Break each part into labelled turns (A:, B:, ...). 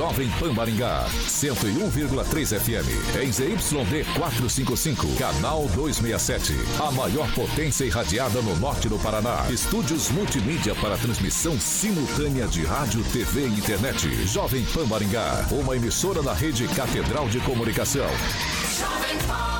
A: Jovem Pan Maringá, 101,3 FM. Em ZYD 455, canal 267. A maior potência irradiada no norte do Paraná. Estúdios multimídia para transmissão simultânea de rádio, TV e internet. Jovem Pan Maringá, uma emissora da rede Catedral de Comunicação. Jovem Pan.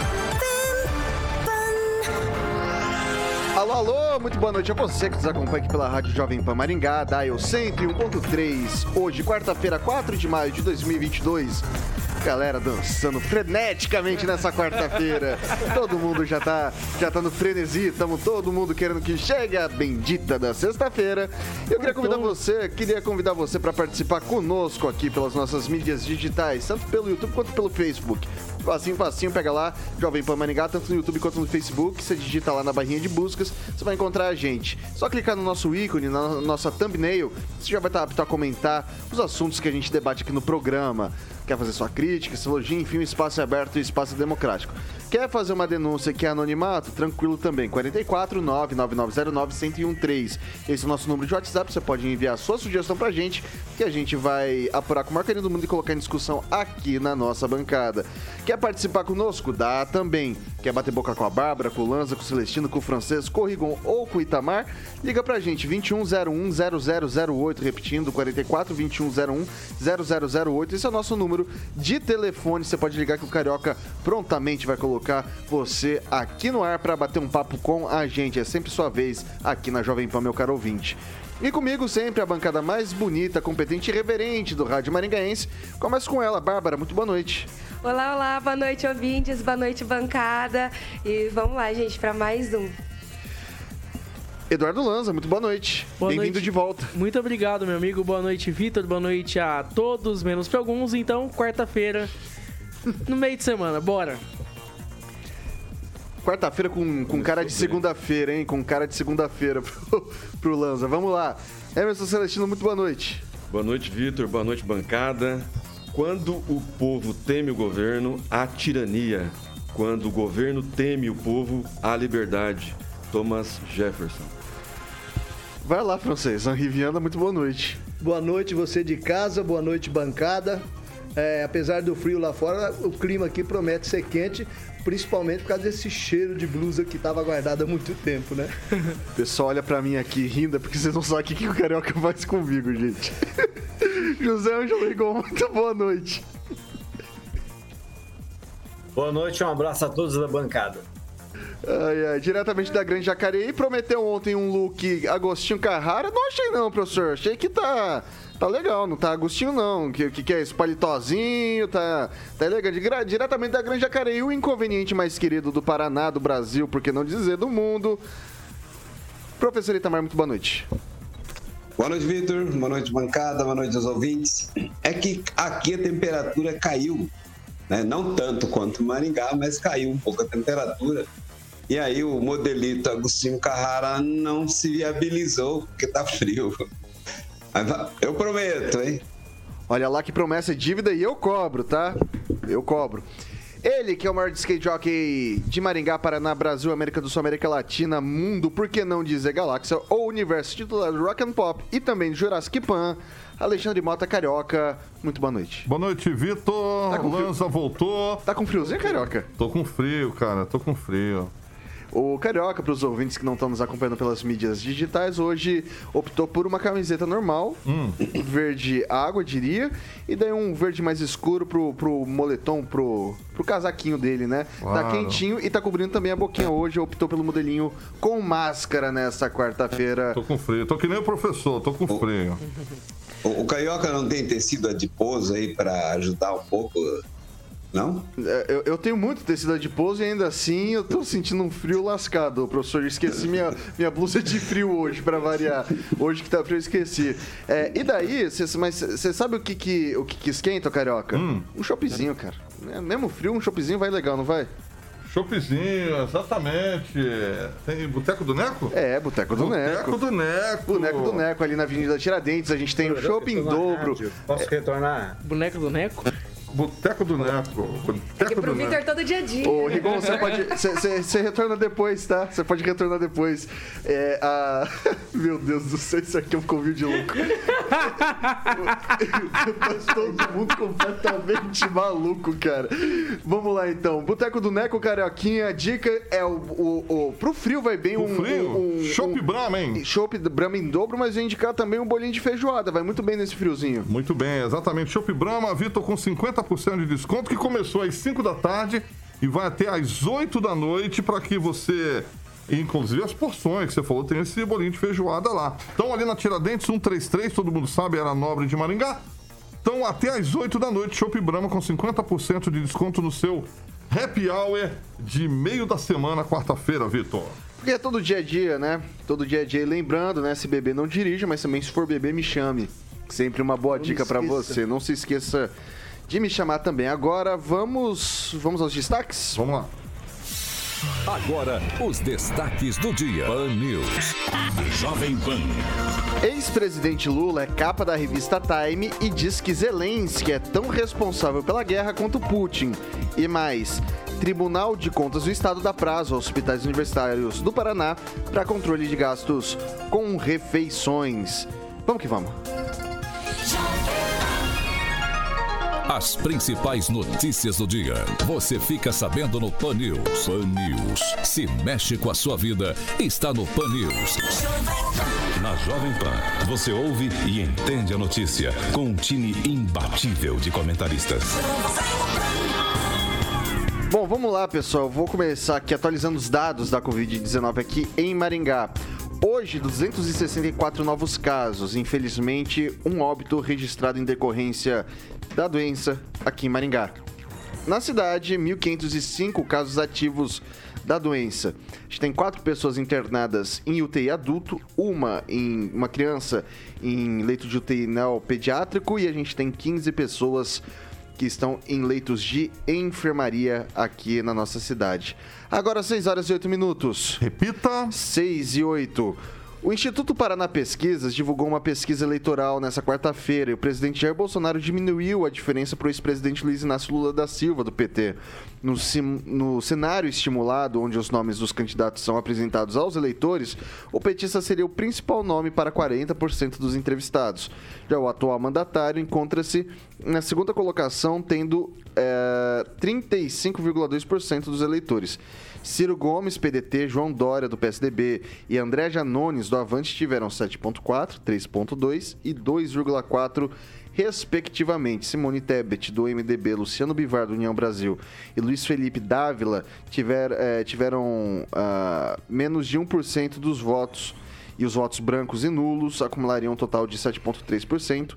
B: Alô, muito boa noite a você que nos acompanha aqui pela Rádio Jovem Pan Maringá, Dial 101.3. Hoje, quarta-feira, 4 de maio de 2022. Galera dançando freneticamente nessa quarta-feira. Todo mundo já tá, já tá no frenesi, estamos todo mundo querendo que chegue a bendita da sexta-feira. Eu queria convidar então- você, queria convidar você para participar conosco aqui pelas nossas mídias digitais, tanto pelo YouTube quanto pelo Facebook facinho, facinho, pega lá, Jovem Pan Maringá, tanto no YouTube quanto no Facebook. Você digita lá na barrinha de buscas, você vai encontrar a gente. Só clicar no nosso ícone, na nossa thumbnail, você já vai estar apto a comentar os assuntos que a gente debate aqui no programa. Quer fazer sua crítica, seu elogio, enfim, espaço é aberto e espaço democrático. Quer fazer uma denúncia que é anonimato? Tranquilo também. 44 99909 1013. Esse é o nosso número de WhatsApp. Você pode enviar sua sugestão pra gente, que a gente vai apurar com o maior carinho do mundo e colocar em discussão aqui na nossa bancada. Quer participar conosco? Dá também. Quer bater boca com a Bárbara, com o Lanza, com o Celestino, com o Francês, com o Rigon ou com o Itamar? Liga pra gente, 2101 0008, repetindo, 44 2101 0008. Esse é o nosso número de telefone. Você pode ligar que o Carioca prontamente vai colocar você aqui no ar para bater um papo com a gente. É sempre sua vez aqui na Jovem Pan, meu caro ouvinte. E comigo sempre a bancada mais bonita, competente e reverente do Rádio Maringaense. Começa com ela, Bárbara. Muito boa noite.
C: Olá, olá, boa noite, ouvintes, boa noite, bancada. E vamos lá, gente, para mais um.
B: Eduardo Lanza, muito boa noite. Bem-vindo de volta.
D: Muito obrigado, meu amigo. Boa noite, Vitor. Boa noite a todos, menos para alguns. Então, quarta-feira, no meio de semana, bora.
B: Quarta-feira com, com cara de segunda-feira, hein? Com cara de segunda-feira pro, pro Lanza. Vamos lá. Emerson Celestino, muito boa noite.
E: Boa noite, Vitor. Boa noite, bancada. Quando o povo teme o governo, há tirania. Quando o governo teme o povo, há liberdade. Thomas Jefferson.
B: Vai lá, francês. Henri Viana, muito boa noite.
F: Boa noite, você de casa. Boa noite, bancada. É, apesar do frio lá fora, o clima aqui promete ser quente, principalmente por causa desse cheiro de blusa que estava guardado há muito tempo, né?
B: O pessoal olha para mim aqui rindo, porque vocês não sabem o que o Carioca faz comigo, gente. José Ângelo Rigon, muito boa noite.
G: Boa noite, um abraço a todos da bancada.
B: Ai, ai, diretamente da Grande Jacareí, prometeu ontem um look Agostinho Carrara. Não achei não, professor. Achei que tá tá legal, não tá Agostinho não. Que que, é esse palitozinho, tá tá elegante. Diretamente da Grande Jacareí, o inconveniente mais querido do Paraná, do Brasil, por que não dizer do mundo. Professor Itamar, muito boa noite.
H: Boa noite, Vitor. Boa noite, bancada. Boa noite aos ouvintes. É que aqui a temperatura caiu, né? não tanto quanto Maringá, mas caiu um pouco a temperatura. E aí o modelito Agostinho Carrara não se viabilizou porque tá frio. Eu prometo, hein?
B: Olha lá que promessa é dívida e eu cobro, tá? Eu cobro. Ele, que é o maior skate jockey de Maringá, Paraná, Brasil, América do Sul, América Latina, mundo, por que não dizer galáxia, ou universo titular do Rock and Pop e também Jurassic Pan, Alexandre Mota Carioca. Muito boa noite.
I: Boa noite, Vitor. Tá Lança voltou.
B: Tá com friozinho, Carioca?
I: Tô com frio, cara. Tô com frio.
B: O Carioca, para os ouvintes que não estão nos acompanhando pelas mídias digitais, hoje optou por uma camiseta normal, hum. verde água, diria, e daí um verde mais escuro pro, pro moletom, pro, pro casaquinho dele, né? Tá claro. Tá quentinho e tá cobrindo também a boquinha hoje, optou pelo modelinho com máscara nesta quarta-feira.
I: Tô com frio, tô que nem o professor, tô com frio.
H: O, o Carioca não tem tecido adiposo aí para ajudar um pouco Não?
B: É, Eu, eu tenho muito tecido adiposo e ainda assim eu tô sentindo um frio lascado, professor. Eu esqueci minha, minha blusa de frio hoje, pra variar. Hoje que tá frio, eu esqueci. É, e daí, cê, mas você sabe o que que, o que que esquenta, carioca? Um choppzinho, cara. É, mesmo frio, um choppzinho vai legal, não vai?
I: Choppzinho, exatamente. Tem Boteco do Neco?
B: É, Boteco do Neco.
I: Boteco do Neco.
B: Boneco do Neco ali na Avenida Tiradentes. A gente tem o shopping em
G: tô na
B: dobro.
G: Posso retornar?
D: Boneco do Neco?
I: Boteco do Neco. Boteco
C: pro
I: do
C: Vitor
I: Neco.
C: todo dia a dia.
B: Ô, Rigon, você pode. Você retorna depois, tá? Você pode retornar depois. É, a... Meu Deus do céu, isso aqui é um convite de louco. Todo mundo completamente maluco, cara. Vamos lá então. Boteco do Neco, Carioquinha. A dica é o. o, o- pro frio vai bem
I: O
B: um.
I: frio?
B: um, um
I: Chopp
B: um-
I: Brahma, hein?
B: Chopp Brahma em dobro, mas eu ia indicar também um bolinho de feijoada. Vai muito bem nesse friozinho.
I: Muito bem, exatamente. Chopp Brahma, Vitor, com 50% de desconto, que começou às 5 da tarde e vai até às 8 da noite para que você. Inclusive as porções que você falou, tem esse bolinho de feijoada lá. Então, ali na Tiradentes 133, todo mundo sabe, era nobre de Maringá. Então, até às 8 da noite, Chopp Brahma com 50% de desconto no seu happy hour de meio da semana, quarta-feira, Vitor.
B: Porque é todo dia a dia, né? Todo dia a dia. E lembrando, né? Se beber, não dirija, mas também se for beber, me chame. Sempre uma boa dica pra
F: esqueça.
B: você. Não se esqueça de me chamar também. Agora vamos, vamos aos destaques?
I: Vamos lá.
A: Agora, os destaques do dia. Pan News.
J: Jovem Pan.
B: Ex-presidente Lula é capa da revista Time e diz que Zelensky é tão responsável pela guerra quanto Putin. E mais, Tribunal de Contas do Estado dá prazo aos hospitais universitários do Paraná para controle de gastos com refeições. Vamos que vamos.
A: As principais notícias do dia. Você fica sabendo no Pan News. Pan News. Se mexe com a sua vida, está no Pan News.
J: Na Jovem Pan, você ouve e entende a notícia com um time imbatível de comentaristas.
B: Bom, vamos lá, pessoal. Vou começar aqui atualizando os dados da Covid-19 aqui em Maringá. Hoje, 264 novos casos. Infelizmente, um óbito registrado em decorrência da doença aqui em Maringá. Na cidade, 1.505 casos ativos da doença. A gente tem quatro pessoas internadas em UTI adulto, uma em uma criança em leito de UTI neopediátrico e a gente tem 15 pessoas que estão em leitos de enfermaria aqui na nossa cidade. Agora 6 horas e 8 minutos.
I: Repita.
B: 6 e 8. O Instituto Paraná Pesquisas divulgou uma pesquisa eleitoral nessa quarta-feira e o presidente Jair Bolsonaro diminuiu a diferença para o ex-presidente Luiz Inácio Lula da Silva, do PT. No, sim- no cenário estimulado, onde os nomes dos candidatos são apresentados aos eleitores, o petista seria o principal nome para 40% dos entrevistados. Já o atual mandatário encontra-se na segunda colocação, tendo eh, 35,2% dos eleitores. Ciro Gomes, PDT, João Dória, do PSDB e André Janones, do Avante, tiveram 7,4%, 3,2% e 2,4%, respectivamente. Simone Tebet, do MDB, Luciano Bivar, do União Brasil e Luiz Felipe Dávila tiver- eh, tiveram ah, menos de 1% dos votos e os votos brancos e nulos acumulariam um total de 7,3%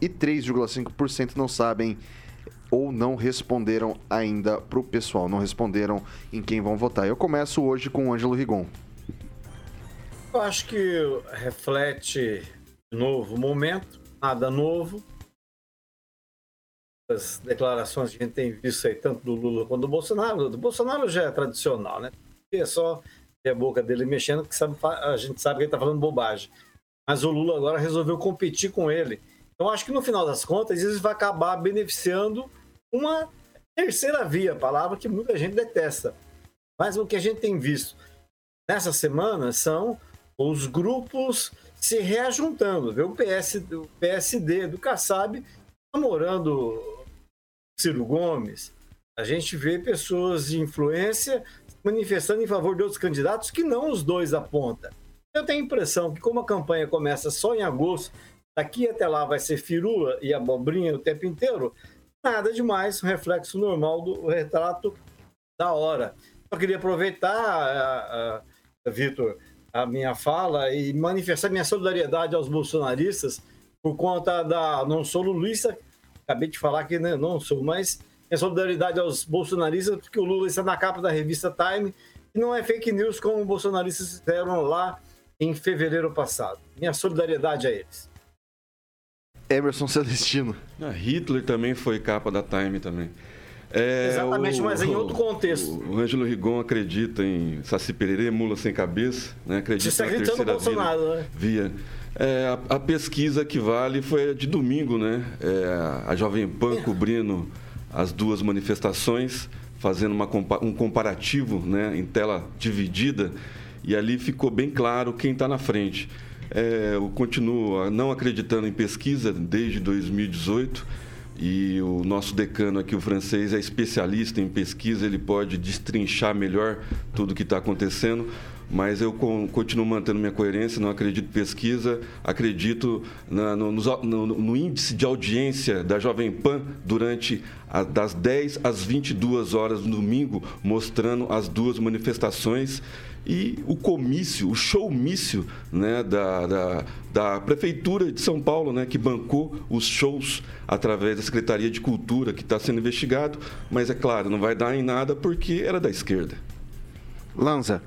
B: e 3,5% não sabem ou não responderam ainda pro pessoal, não responderam em quem vão votar. Eu começo hoje com o Ângelo Rigon.
G: Eu acho que reflete novo o momento, nada novo. As declarações que a gente tem visto aí, tanto do Lula quanto do Bolsonaro. Do Bolsonaro já é tradicional, né? É só ver a boca dele mexendo que sabe- a gente sabe que ele está falando bobagem. Mas o Lula agora resolveu competir com ele. Então, acho que no final das contas, isso vai acabar beneficiando uma terceira via, palavra que muita gente detesta. Mas o que a gente tem visto nessa semana são os grupos se reajuntando. Vê o, PS, o PSD do Kassab namorando Ciro Gomes. A gente vê pessoas de influência manifestando em favor de outros candidatos que não os dois apontam. Eu tenho a impressão que, como a campanha começa só em agosto, daqui até lá vai ser firula e abobrinha o tempo inteiro, nada demais, um reflexo normal do retrato da hora. Eu queria aproveitar, Vitor, a minha fala e manifestar minha solidariedade aos bolsonaristas por conta da. Não sou lulista, acabei de falar que né, não sou, mas Minha solidariedade aos bolsonaristas, porque o Lula está na capa da revista Time e não é fake news como os bolsonaristas fizeram lá em fevereiro passado. Minha solidariedade a eles.
B: Emerson Celestino.
E: Ah, Hitler também foi capa da Time também.
G: É, Exatamente, o, mas em outro contexto.
E: O, o Ângelo Rigon acredita em Saci Pererê, mula sem cabeça, né? Acredita
G: Você está gritando Bolsonaro,
E: via,
G: né?
E: Via. É, a, a, pesquisa que vale foi de domingo, né? É, a Jovem Pan cobrindo as duas manifestações, fazendo uma, um comparativo né, em tela dividida, e ali ficou bem claro quem está na frente. É, eu continuo não acreditando em pesquisa desde 2018 e o nosso decano aqui, o francês, é especialista em pesquisa, ele pode destrinchar melhor tudo o que está acontecendo, mas eu continuo mantendo minha coerência, não acredito em pesquisa, acredito na, no, no, no, índice de audiência da Jovem Pan durante a, das 10 às 22 horas no domingo, mostrando as duas manifestações e o comício, o showmício né, da, da, da, Prefeitura de São Paulo, né, que bancou os shows através da Secretaria de Cultura, que está sendo investigado, mas é claro, não vai dar em nada porque era da esquerda.
B: Lanza.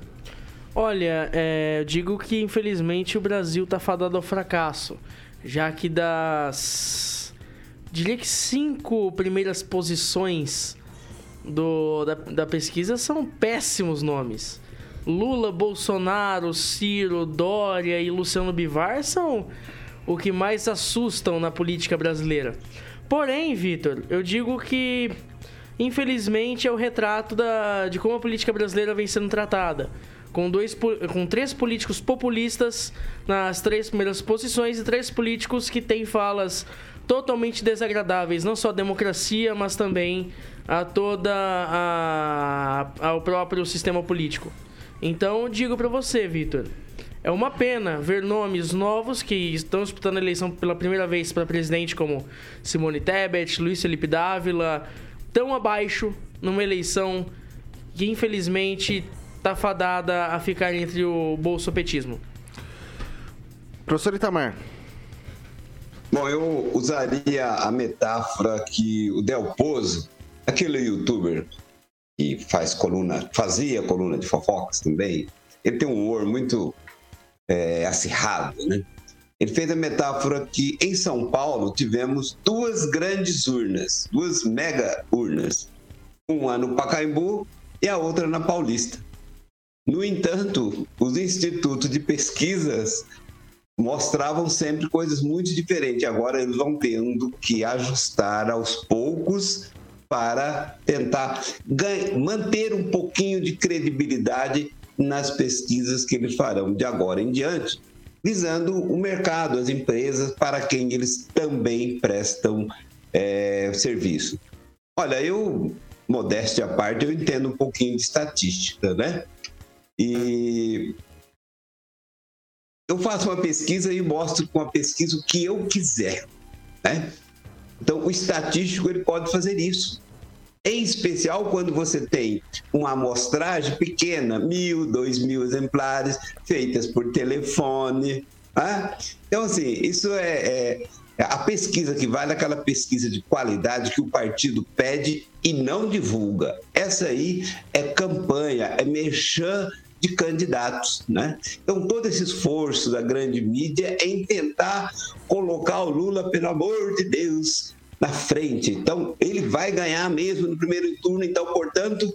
D: Olha, é, eu digo que infelizmente o Brasil está fadado ao fracasso, já que das. diria que cinco primeiras posições do, da, da pesquisa são péssimos nomes. Lula, Bolsonaro, Ciro, Dória e Luciano Bivar são o que mais assustam na política brasileira. Porém, Vitor, eu digo que infelizmente é o retrato da, de como a política brasileira vem sendo tratada. Com, dois, com três políticos populistas nas três primeiras posições e três políticos que têm falas totalmente desagradáveis, não só à democracia, mas também a toda a, ao próprio sistema político. Então, digo para você, Vitor, é uma pena ver nomes novos que estão disputando a eleição pela primeira vez para presidente, como Simone Tebet, Luiz Felipe Dávila, tão abaixo numa eleição que infelizmente está fadada a ficar entre o bolsopetismo.
B: Professor Itamar.
H: Bom, eu usaria a metáfora que o Del Pozo, aquele youtuber que faz coluna, fazia coluna de fofocas também, ele tem um humor muito é, acirrado, né? Ele fez a metáfora que em São Paulo tivemos duas grandes urnas, duas mega urnas, uma no Pacaembu e a outra na Paulista. No entanto, os institutos de pesquisas mostravam sempre coisas muito diferentes. Agora eles vão tendo que ajustar aos poucos para tentar manter um pouquinho de credibilidade nas pesquisas que eles farão de agora em diante, visando o mercado, as empresas para quem eles também prestam é, serviço. Olha, eu, modéstia à parte, eu entendo um pouquinho de estatística, né? E eu faço uma pesquisa e mostro com a pesquisa o que eu quiser, né? Então, o estatístico ele pode fazer isso. Em especial quando você tem uma amostragem pequena, mil, dois mil exemplares, feitas por telefone. Né? Então, assim, isso é, é a pesquisa que vale aquela pesquisa de qualidade que o partido pede e não divulga. Essa aí é campanha, é merchan de candidatos, né? Então todo esse esforço da grande mídia é em tentar colocar o Lula, pelo amor de Deus, na frente. Então ele vai ganhar mesmo no primeiro turno, então portanto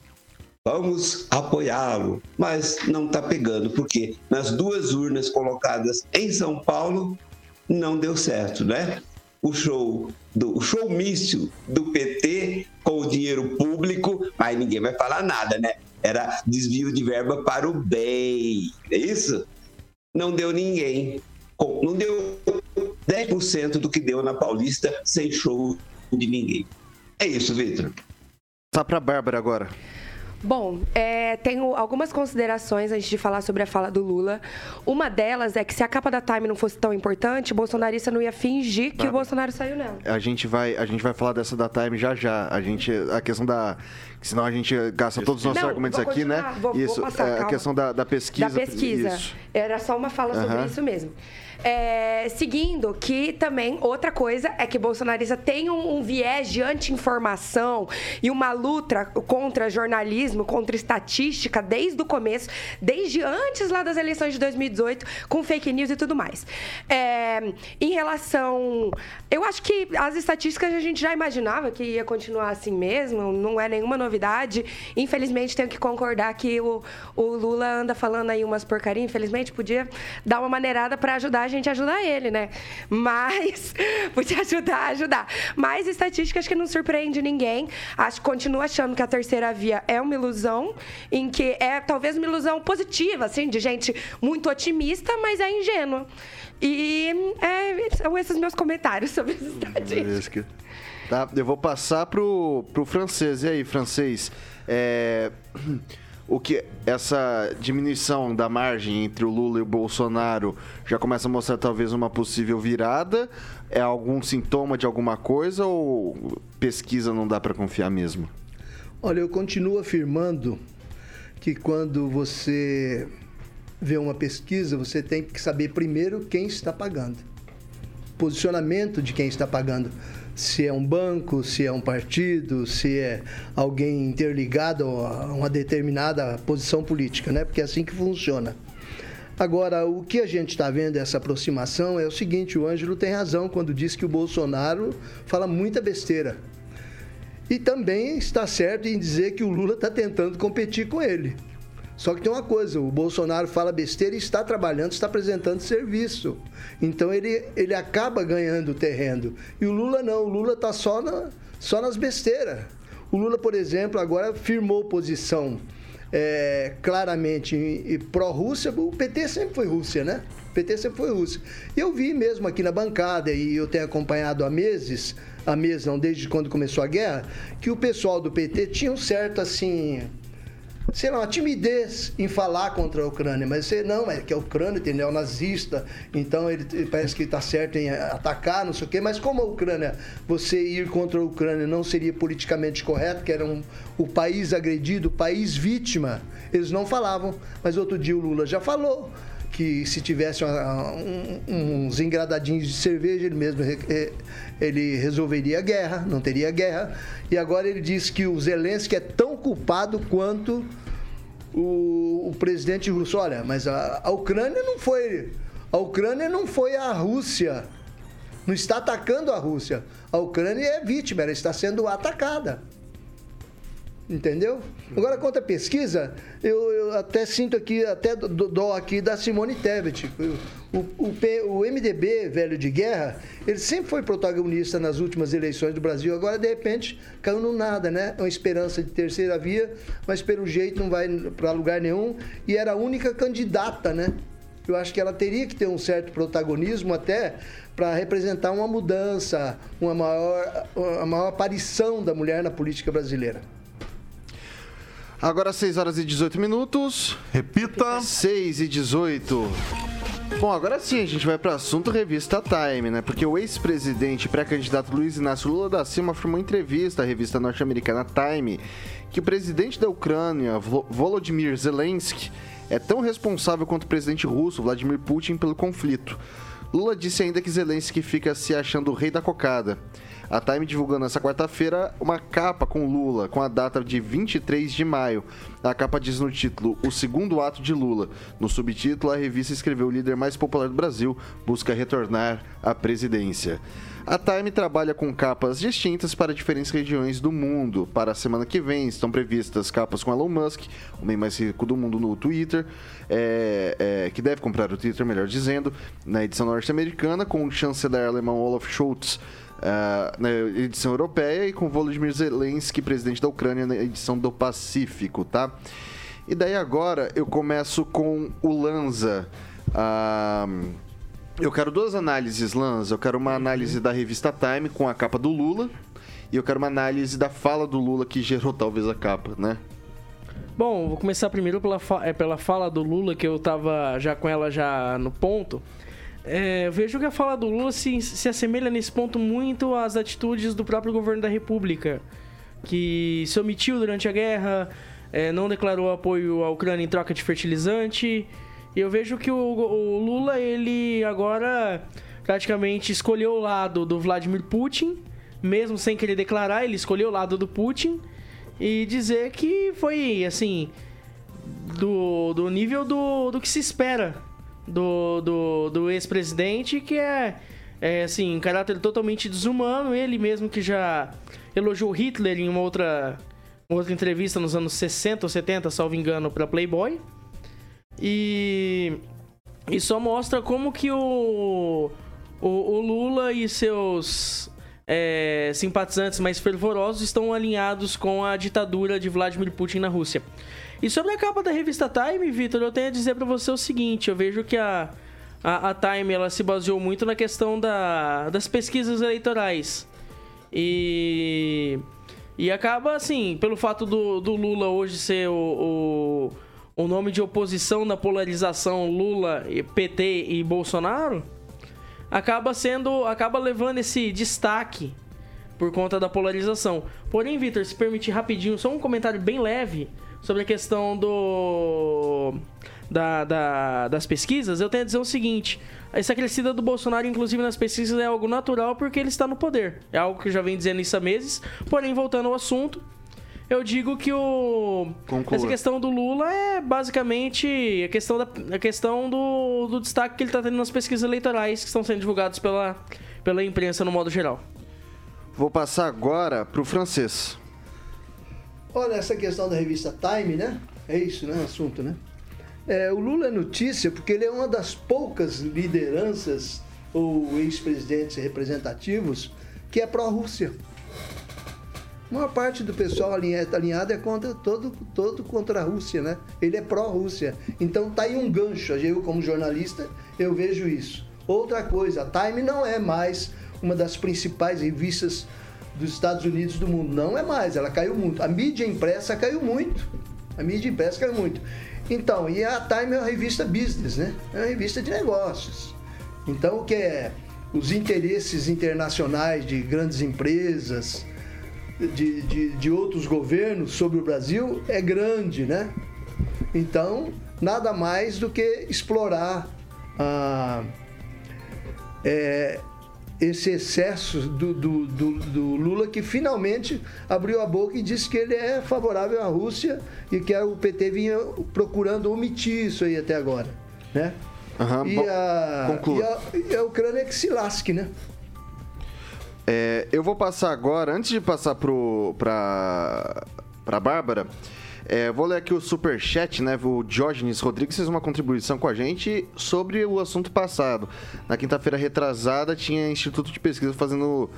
H: vamos apoiá-lo. Mas não está pegando porque nas duas urnas colocadas em São Paulo não deu certo, né? O show do o showmício do PT com o dinheiro público, aí ninguém vai falar nada, né? Era desvio de verba para o bem. É isso? Não deu ninguém. Não deu 10% do que deu na Paulista sem show de ninguém. É isso, Vitor.
B: Tá para Bárbara agora.
C: Bom, é, tenho algumas considerações antes de falar sobre a fala do Lula. Uma delas é que se a capa da Time não fosse tão importante, o bolsonarista não ia fingir que
B: Tá.
C: o Bolsonaro saiu nela.
B: A gente vai, a gente vai falar dessa da Time já já. A gente, a questão da, senão a gente gasta todos os nossos
C: Não,
B: argumentos
C: vou
B: aqui, né?
C: vou- vou
B: isso,
C: passar,
B: é, a questão da, da pesquisa.
C: Da pesquisa.
B: Isso.
C: Era só uma fala sobre
B: Aham.
C: isso mesmo. É, seguindo, que também outra coisa é que bolsonarista tem um, um viés de anti-informação e uma luta contra jornalismo, contra estatística desde o começo, desde antes lá das eleições de 2018, com fake news e tudo mais. É, em relação. Eu acho que as estatísticas a gente já imaginava que ia continuar assim mesmo, não é nenhuma novidade. Infelizmente, tenho que concordar que o, o Lula anda falando aí umas porcarias. Infelizmente, podia dar uma maneirada para ajudar a gente a ajudar ele, né? Mas podia ajudar, ajudar. Mas estatística acho que não surpreende ninguém. Acho que continuo achando que a terceira via é uma ilusão, em que é talvez uma ilusão positiva, assim, de gente muito otimista, mas é ingênua. E é, são esses meus comentários sobre estatísticas.
B: Beleza, que- Tá, eu vou passar pro, pro francês. E aí, francês? É, o que essa diminuição da margem entre o Lula e o Bolsonaro já começa a mostrar talvez uma possível virada? É algum sintoma de alguma coisa ou pesquisa não dá para confiar mesmo?
F: Olha, eu continuo afirmando que quando você vê uma pesquisa, você tem que saber primeiro quem está pagando. Posicionamento de quem está pagando. Se é um banco, se é um partido, se é alguém interligado a uma determinada posição política, né? Porque é assim que funciona. Agora, o que a gente está vendo essa aproximação é o seguinte: o Ângelo tem razão quando diz que o Bolsonaro fala muita besteira. E também está certo em dizer que o Lula está tentando competir com ele. Só que tem uma coisa, o Bolsonaro fala besteira e está trabalhando, está apresentando serviço. Então ele, ele acaba ganhando terreno. E o Lula não, o Lula está só, na, só nas besteiras. O Lula, por exemplo, agora firmou posição é, claramente pró-Rússia. O PT sempre foi Rússia, né? O PT sempre foi Rússia. E eu vi mesmo aqui na bancada, e eu tenho acompanhado há meses, há meses não, desde quando começou a guerra, que o pessoal do PT tinha um certo, assim, sei lá, uma timidez em falar contra a Ucrânia, mas você não, é que a Ucrânia tem neonazista, então ele ele parece que está certo em atacar, não sei o quê, mas como a Ucrânia, você ir contra a Ucrânia não seria politicamente correto, que era um, o país agredido, o país vítima, eles não falavam, mas outro dia o Lula já falou que se tivesse uma- um- uns engradadinhos de cerveja, ele mesmo ele resolveria a guerra, não teria guerra. E agora ele diz que o Zelensky é tão culpado quanto o, o presidente russo. Olha, mas a, a Ucrânia não foi. A Ucrânia não foi a Rússia. Não está atacando a Rússia. A Ucrânia é vítima, ela está sendo atacada. Entendeu? Agora, quanto à pesquisa, eu, eu até sinto aqui, até dó aqui da Simone Tebet. O, o, o MDB, velho de guerra, ele sempre foi protagonista nas últimas eleições do Brasil. Agora, de repente, caiu no nada, né? É uma esperança de terceira via, mas pelo jeito não vai para lugar nenhum. E era a única candidata, né? Eu acho que ela teria que ter um certo protagonismo até para representar uma mudança, uma maior, uma maior aparição da mulher na política brasileira.
B: Agora 6 horas e 18 minutos.
I: Repita.
B: 6 e 18. Bom, agora sim a gente vai para assunto revista Time, né? Porque o ex-presidente e pré-candidato Luiz Inácio Lula da Silva afirmou em entrevista à revista norte-americana Time que o presidente da Ucrânia, Vo- Volodymyr Zelensky, é tão responsável quanto o presidente russo, Vladimir Putin, pelo conflito. Lula disse ainda que Zelensky fica se achando o rei da cocada. A Time divulgou nessa quarta-feira uma capa com Lula, com a data de 23 de maio. A capa diz no título O Segundo Ato de Lula. No subtítulo, a revista escreveu o líder mais popular do Brasil busca retornar à presidência. A Time trabalha com capas distintas para diferentes regiões do mundo. Para a semana que vem estão previstas capas com Elon Musk, o homem mais rico do mundo no Twitter, é, é, que deve comprar o Twitter, melhor dizendo, na edição norte-americana, com o chanceler alemão Olaf Scholz ah, na edição europeia e com Volodymyr Zelensky, presidente da Ucrânia, na edição do Pacífico, tá? E daí agora eu começo com o Lanza. Ah, eu quero duas análises, Lanza. Eu quero uma análise da revista Time com a capa do Lula. E eu quero uma análise da fala do Lula que gerou talvez a capa, né?
D: Bom, vou começar primeiro pela, fa é, pela fala do Lula, que eu tava já com ela já no ponto. É, vejo que a fala do Lula se, se assemelha nesse ponto muito às atitudes do próprio governo da República, que se omitiu durante a guerra, é, não declarou apoio à Ucrânia em troca de fertilizante. E eu vejo que o, o Lula, ele agora praticamente escolheu o lado do Vladimir Putin, mesmo sem querer declarar, ele escolheu o lado do Putin e dizer que foi, assim, do, do nível do, do que se espera do, do, do ex-presidente, que é, é, assim, um caráter totalmente desumano. Ele mesmo que já elogiou Hitler em uma outra, uma outra entrevista nos anos 60 ou 70, salvo engano, para Playboy. E, e só mostra como que o, o, o Lula e seus é, simpatizantes mais fervorosos estão alinhados com a ditadura de Vladimir Putin na Rússia. E sobre a capa da revista Time, Vitor, eu tenho a dizer para você o seguinte: eu vejo que a, a, a, Time ela se baseou muito na questão da, das pesquisas eleitorais. E, e acaba, assim, pelo fato do, do Lula hoje ser o, o, o nome de oposição na polarização Lula, PT e Bolsonaro acaba sendo. acaba levando esse destaque por conta da polarização. Porém, Vitor, se permitir rapidinho, só um comentário bem leve sobre a questão do. Da, da, das pesquisas, eu tenho a dizer o seguinte: essa crescida do Bolsonaro, inclusive nas pesquisas, é algo natural porque ele está no poder. É algo que eu já venho dizendo isso há meses. Porém, voltando ao assunto, eu digo que o Conclua. essa questão do Lula é basicamente a questão, da, a questão do, do destaque que ele está tendo nas pesquisas eleitorais que estão sendo divulgadas pela, pela imprensa no modo geral.
B: Vou passar agora para o francês.
F: Olha, essa questão da revista Time, né? É isso, né? O assunto, né? É, o Lula é notícia porque ele é uma das poucas lideranças ou ex-presidentes representativos que é pró-Rússia. A maior parte do pessoal alinhado é contra todo, todo contra a Rússia, né? Ele é pró-Rússia. Então tá aí um gancho. Eu, como jornalista, eu vejo isso. Outra coisa, a Time não é mais uma das principais revistas dos Estados Unidos do mundo. Não é mais, ela caiu muito. A mídia impressa caiu muito. A mídia impressa caiu muito. Então, e a Time é uma revista business, né? É uma revista de negócios. Então, o que é os interesses internacionais de grandes empresas, de, de, de outros governos sobre o Brasil é grande, né? Então, nada mais do que explorar ah, é, esse excesso do, do, do, do, Lula, que finalmente abriu a boca e disse que ele é favorável à Rússia e que o PT vinha procurando omitir isso aí até agora, né?
B: Uhum,
F: e,
B: bom,
F: a, e, a, e a Ucrânia é que se lasque, né?
B: É, eu vou passar agora, antes de passar para a Bárbara, é, vou ler aqui o super chat, né? O Diógenes Rodrigues fez uma contribuição com a gente sobre o assunto passado. Na quinta-feira retrasada, tinha Instituto de Pesquisa fazendo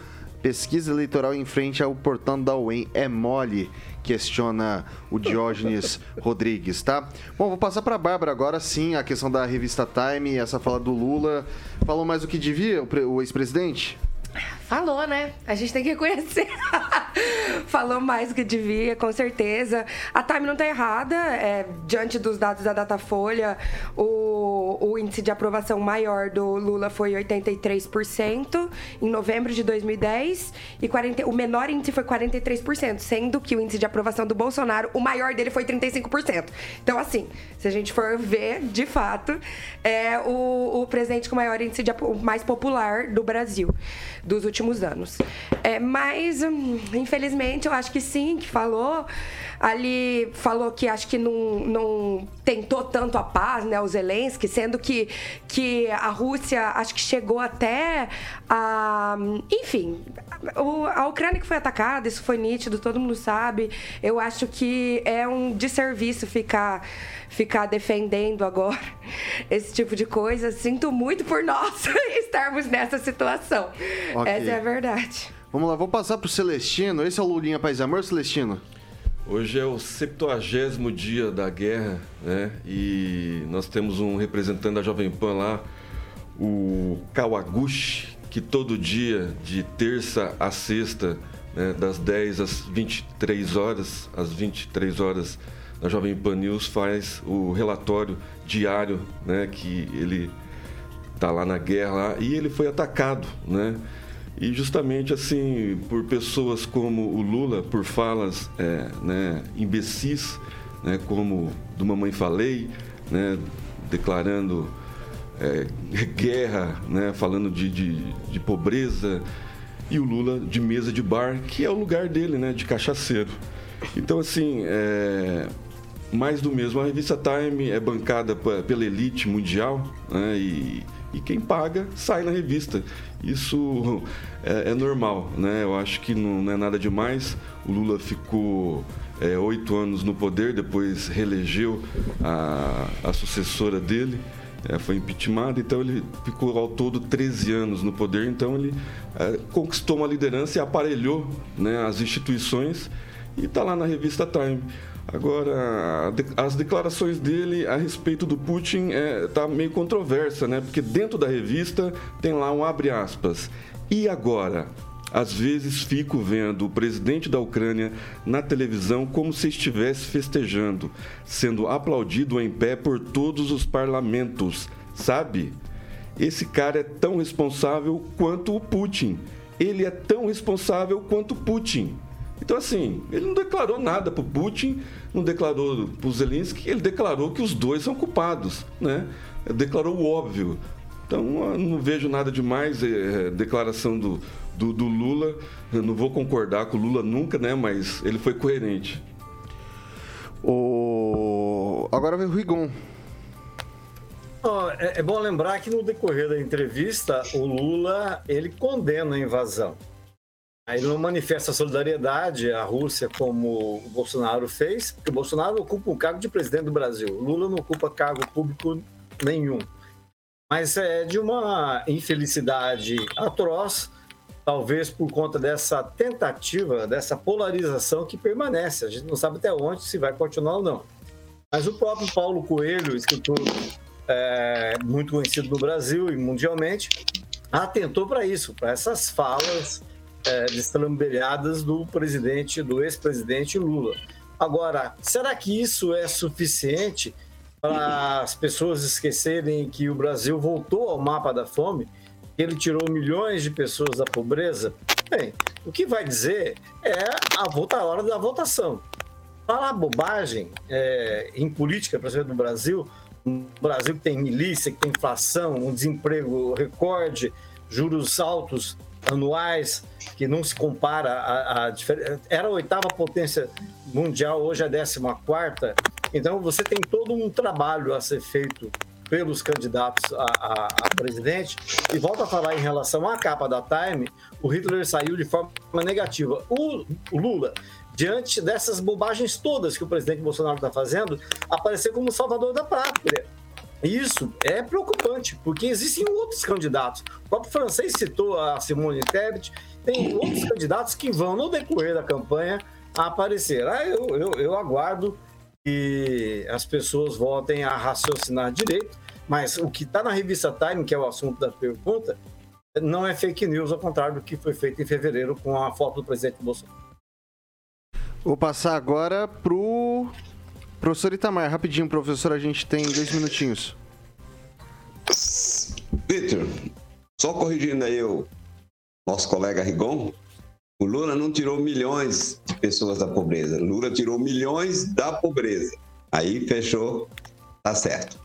B: pesquisa eleitoral em frente ao portão da UEM. É mole? Questiona o Diógenes Rodrigues, tá? Bom, vou passar para a Bárbara agora sim, a questão da revista Time, essa fala do Lula. Falou mais do que devia o ex-presidente?
C: Falou, né? A gente tem que reconhecer. Falou mais do que devia, com certeza. A Time não tá errada. É, diante dos dados da Datafolha, o, o índice de aprovação maior do Lula foi 83% em novembro de 2010 e 40, o menor índice foi 43%, sendo que o índice de aprovação do Bolsonaro, o maior dele foi 35%. Então, assim, se a gente for ver, de fato, é o, o presidente com maior índice de, mais popular do Brasil dos últimos anos. É, mas, hum, infelizmente, eu acho que sim, que falou. Ali falou que acho que não, não tentou tanto a paz, né, o Zelensky, sendo que, que a Rússia acho que chegou até a. Enfim, a Ucrânia que foi atacada, isso foi nítido, todo mundo sabe. Eu acho que é um desserviço ficar ficar defendendo agora esse tipo de coisa. Sinto muito por nós estarmos nessa situação. Okay. Essa é a verdade.
B: Vamos lá, vou passar pro Celestino. Esse é o Lulinha Paz Amor, Celestino?
E: Hoje é o 70 dia da guerra, né? E nós temos um representante da Jovem Pan lá, o Kawaguchi, que todo dia, de terça a sexta, né, das 10 às 23 horas, às 23 horas da Jovem Pan News faz o relatório diário, né, que ele tá lá na guerra lá, e ele foi atacado, né? E justamente assim, por pessoas como o Lula, por falas é, né, imbecis, né, como do Mamãe Falei, né, declarando é, guerra, né, falando de, de, de, pobreza, e o Lula de mesa de bar, que é o lugar dele, né, de cachaceiro. Então, assim, é, mais do mesmo. A revista Time é bancada pela elite mundial, né, e, e quem paga sai na revista. Isso é, é, normal, né? Eu acho que não, não, é nada demais. O Lula ficou é, oito anos no poder, depois reelegeu a, a sucessora dele, é, foi impeachment, então ele ficou ao todo 13 anos no poder, então ele é, conquistou uma liderança e aparelhou né, as instituições e está lá na revista Time. Agora, as declarações dele a respeito do Putin é, tá meio controversa, né? Porque dentro da revista tem lá um abre aspas. E agora? Às vezes fico vendo o presidente da Ucrânia na televisão como se estivesse festejando, sendo aplaudido em pé por todos os parlamentos, sabe? Esse cara é tão responsável quanto o Putin. Ele é tão responsável quanto Putin. Então, assim, ele não declarou nada para o Putin, não declarou para o Zelensky, ele declarou que os dois são culpados, né? Declarou o óbvio. Então, não vejo nada demais. É, declaração do, do, do, Lula, eu não vou concordar com o Lula nunca, né? Mas ele foi coerente.
B: O... Agora vem o Rigon.
G: É, é bom lembrar que no decorrer da entrevista, o Lula ele condena a invasão. Ele não manifesta solidariedade à Rússia como o Bolsonaro fez, porque o Bolsonaro ocupa o cargo de presidente do Brasil. Lula não ocupa cargo público nenhum. Mas é de uma infelicidade atroz, talvez por conta dessa tentativa, dessa polarização que permanece. A gente não sabe até onde se vai continuar ou não. Mas o próprio Paulo Coelho, escritor é, muito conhecido no Brasil e mundialmente, atentou para isso, para essas falas é, deslambelhadas do presidente, do ex-presidente Lula. Agora, será que isso é suficiente para as pessoas esquecerem que o Brasil voltou ao mapa da fome? Ele tirou milhões de pessoas da pobreza? Bem, o que vai dizer é a, volta, a hora da votação. Falar bobagem é, em política, exemplo, no Brasil, um Brasil que tem milícia, que tem inflação, um desemprego recorde, juros altos anuais, que não se compara a, a era a oitava potência mundial, hoje é a décima quarta. Então você tem todo um trabalho a ser feito pelos candidatos a, a, a, presidente. E volta a falar em relação à capa da Time, o Hitler saiu de forma negativa. O, o Lula, diante dessas bobagens todas que o presidente Bolsonaro está fazendo, apareceu como salvador da pátria. Isso é preocupante, porque existem outros candidatos. O próprio francês citou a Simone Tebet, tem outros candidatos que vão, no decorrer da campanha, aparecer. Ah, eu, eu, eu aguardo que as pessoas voltem a raciocinar direito, mas o que está na revista Time, que é o assunto da pergunta, não é fake news, ao contrário do que foi feito em fevereiro com a foto do presidente Bolsonaro.
B: Vou passar agora pro professor Itamar. Rapidinho, professor, a gente tem dois minutinhos.
H: Vitor, só corrigindo aí o nosso colega Rigon, o Lula não tirou milhões de pessoas da pobreza. Lula tirou milhões da pobreza. Aí fechou, tá certo.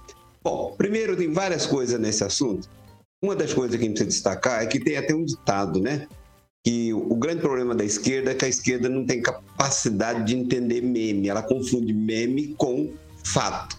H: Bom, primeiro tem várias coisas nesse assunto. Uma das coisas que a gente precisa destacar é que tem até um ditado, né? Que o grande problema da esquerda é que a esquerda não tem capacidade de entender meme. Ela confunde meme com fato.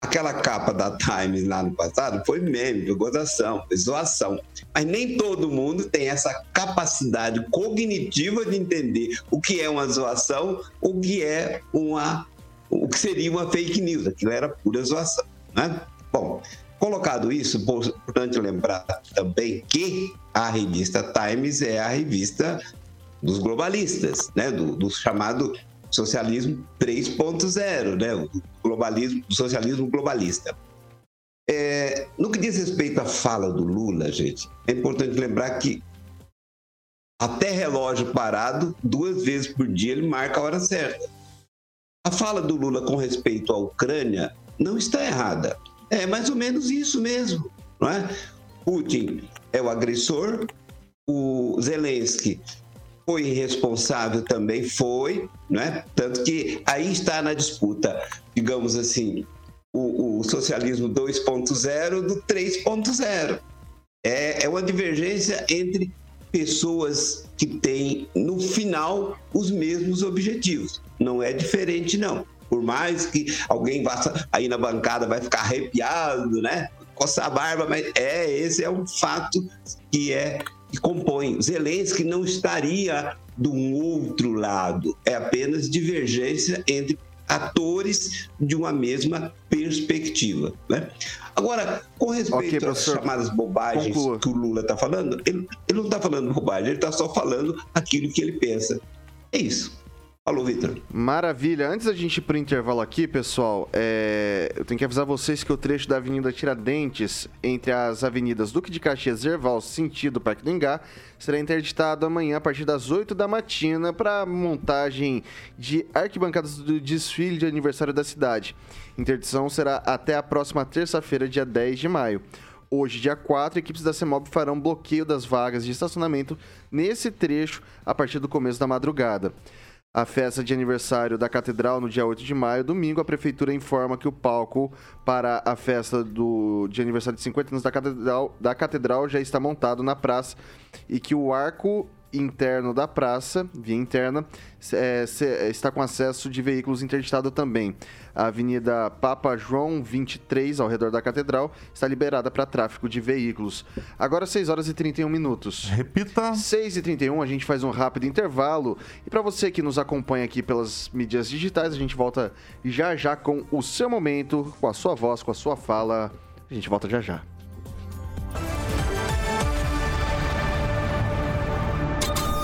H: Aquela capa da Times lá no passado foi meme, foi gozação, foi zoação. Mas nem todo mundo tem essa capacidade cognitiva de entender o que é uma zoação, o que é uma. o que seria uma fake news. Aquilo era pura zoação. Né? Bom, colocado isso, importante lembrar também que a revista Times é a revista dos globalistas, né? do, do chamado socialismo 3.0, né? o globalismo, socialismo globalista. É, no que diz respeito à fala do Lula, gente, é importante lembrar que até relógio parado, duas vezes por dia ele marca a hora certa. a fala do Lula com respeito à Ucrânia não está errada. É mais ou menos isso mesmo, não é? Putin é o agressor, o Zelensky foi irresponsável também, foi, não é? Tanto que aí está na disputa, digamos assim, o, o socialismo 2.0 do 3.0. É, é uma divergência entre pessoas que têm, no final, os mesmos objetivos. Não é diferente, não. Por mais que alguém vá aí na bancada vai ficar arrepiado, né? Coçar a barba, mas é, esse é um fato que é que compõe. Zelensky não estaria de um outro lado, é apenas divergência entre atores de uma mesma perspectiva. Né? Agora, com respeito okay, às chamadas bobagens conclua. que o Lula está falando, ele, ele não está falando bobagem, ele está só falando aquilo que ele pensa. É isso. Alô, Vitor.
B: Maravilha. Antes da gente ir para o intervalo aqui, pessoal, é... eu tenho que avisar vocês que o trecho da Avenida Tiradentes, entre as avenidas Duque de Caxias e Erval, sentido Parque do Engá, será interditado amanhã a partir das 8 da matina para montagem de arquibancadas do desfile de aniversário da cidade. Interdição será até a próxima terça-feira, dia 10 de maio. Hoje, dia 4, equipes da CEMOB farão bloqueio das vagas de estacionamento nesse trecho a partir do começo da madrugada a festa de aniversário da Catedral no dia 8 de maio. Domingo, a Prefeitura informa que o palco para a festa do, de aniversário de 50 anos da Catedral, da Catedral já está montado na praça e que o arco interno da praça, via interna, é, se, está com acesso de veículos interditado também. A Avenida Papa João 23, ao redor da Catedral, está liberada para tráfego de veículos. Agora 6 horas e 31 minutos.
I: Repita.
B: 6 e 31, a gente faz um rápido intervalo. E para você que nos acompanha aqui pelas mídias digitais, a gente volta já já com o seu momento, com a sua voz, com a sua fala. A gente volta já já.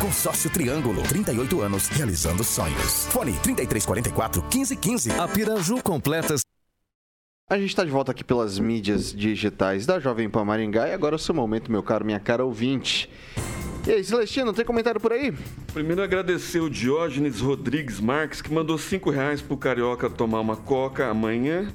K: Consórcio Triângulo, 38 anos, realizando sonhos. Fone 3344 1515.
J: A Piraju completas.
B: A gente está de volta aqui pelas mídias digitais da Jovem Pan Maringá e agora é o seu momento, meu caro, minha cara ouvinte. E aí, Celestino, tem comentário por aí?
E: Primeiro agradecer o Diógenes Rodrigues Marques, que mandou cinco reais pro Carioca tomar uma coca amanhã.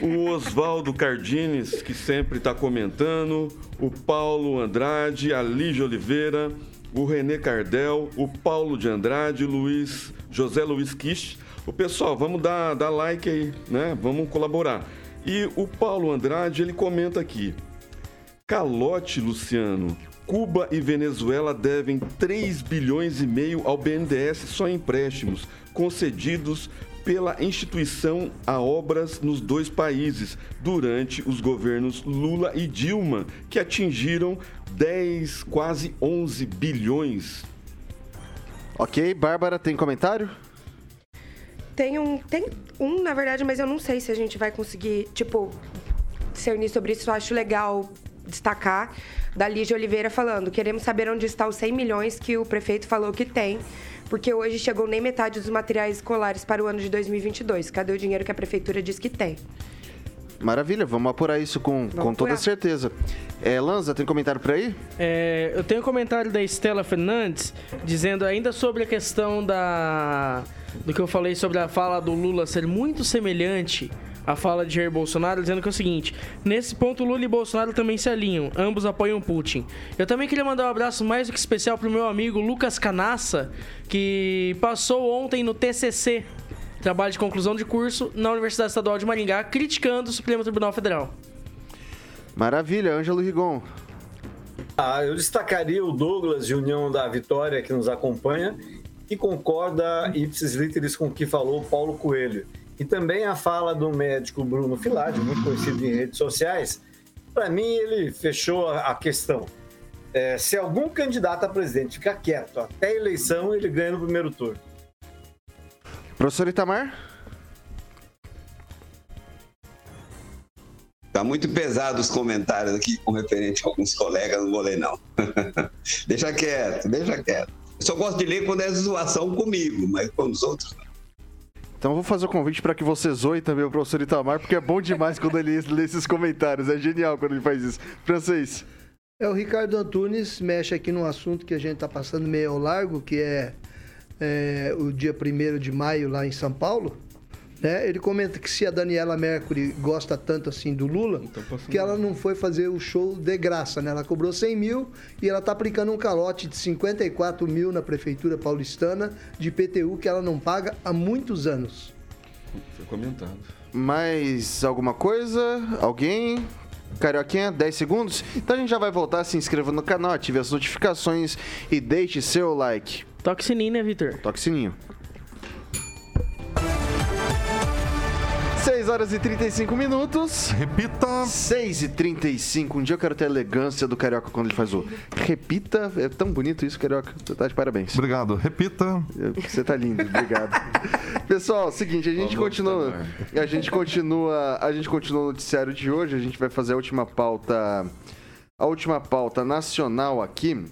E: O Oswaldo Cardines, que sempre está comentando. O Paulo Andrade, a Lígia Oliveira, o Renê Cardel, o Paulo de Andrade, Luiz, José Luiz Quiche. O pessoal, vamos dar, dar like aí, né? Vamos colaborar. E o Paulo Andrade, ele comenta aqui. Calote, Luciano. Cuba e Venezuela devem 3 bilhões e meio ao BNDES só em empréstimos concedidos pela instituição a obras nos dois países durante os governos Lula e Dilma, que atingiram 10, quase 11 bilhões.
B: Ok, Bárbara, tem comentário?
C: Tem um, tem um, na verdade, mas eu não sei se a gente vai conseguir, tipo, discernir sobre isso. Eu acho legal destacar da Lígia Oliveira falando: queremos saber onde está os 100 milhões que o prefeito falou que tem, porque hoje chegou nem metade dos materiais escolares para o ano de 2022. Cadê o dinheiro que a prefeitura diz que tem?
B: Maravilha, vamos apurar isso com, com toda certeza. É, Lanza, tem comentário por aí?
D: É, eu tenho um comentário da Estela Fernandes dizendo ainda sobre a questão da do que eu falei sobre a fala do Lula ser muito semelhante à fala de Jair Bolsonaro, dizendo que é o seguinte: nesse ponto, Lula e Bolsonaro também se alinham, ambos apoiam Putin. Eu também queria mandar um abraço mais do que especial pro meu amigo Lucas Canassa, que passou ontem no TCC trabalho de conclusão de curso na Universidade Estadual de Maringá, criticando o Supremo Tribunal Federal.
B: Maravilha, Ângelo Rigon.
G: Ah, eu destacaria o Douglas de União da Vitória, que nos acompanha, e concorda ipsis literis com o que falou Paulo Coelho. E também a fala do médico Bruno Filade, muito conhecido em redes sociais. Para mim, ele fechou a questão. É, se algum candidato a presidente ficar quieto até a eleição, ele ganha no primeiro turno.
B: Professor Itamar?
H: Tá muito pesado os comentários aqui com referente a alguns colegas, não vou ler não. deixa quieto, deixa quieto. Eu só gosto de ler quando é zoação comigo, mas com os outros não.
B: Então vou fazer o convite para que você zoe também o professor Itamar, porque é bom demais quando ele lê esses comentários. É genial quando ele faz isso. Francês.
F: É, o Ricardo Antunes mexe aqui num assunto que a gente está passando meio ao largo, que é, é o dia 1 de maio lá em São Paulo. Né? Ele comenta que se a Daniela Mercury gosta tanto assim do Lula, que ela não foi fazer o show de graça, né? Ela cobrou 100 mil e ela tá aplicando um calote de 54 mil na prefeitura paulistana de PTU que ela não paga há muitos anos.
E: Foi comentado.
B: Mais alguma coisa? Alguém? Carioquinha, 10 segundos? Então a gente já vai voltar, se inscreva no canal, ative as notificações e deixe seu like.
D: Toque sininho, né, Vitor?
B: Toque sininho. 6 horas e 35 minutos.
I: Repita.
B: 6 e 35. Um dia eu quero ter a elegância do Carioca quando ele faz o repita. É tão bonito isso, Carioca. Você tá de parabéns.
I: Obrigado. Repita.
B: Você tá lindo. Obrigado. Pessoal, seguinte, a gente continua. A gente continua. A gente continua o noticiário de hoje. A gente vai fazer a última pauta. A última pauta nacional aqui.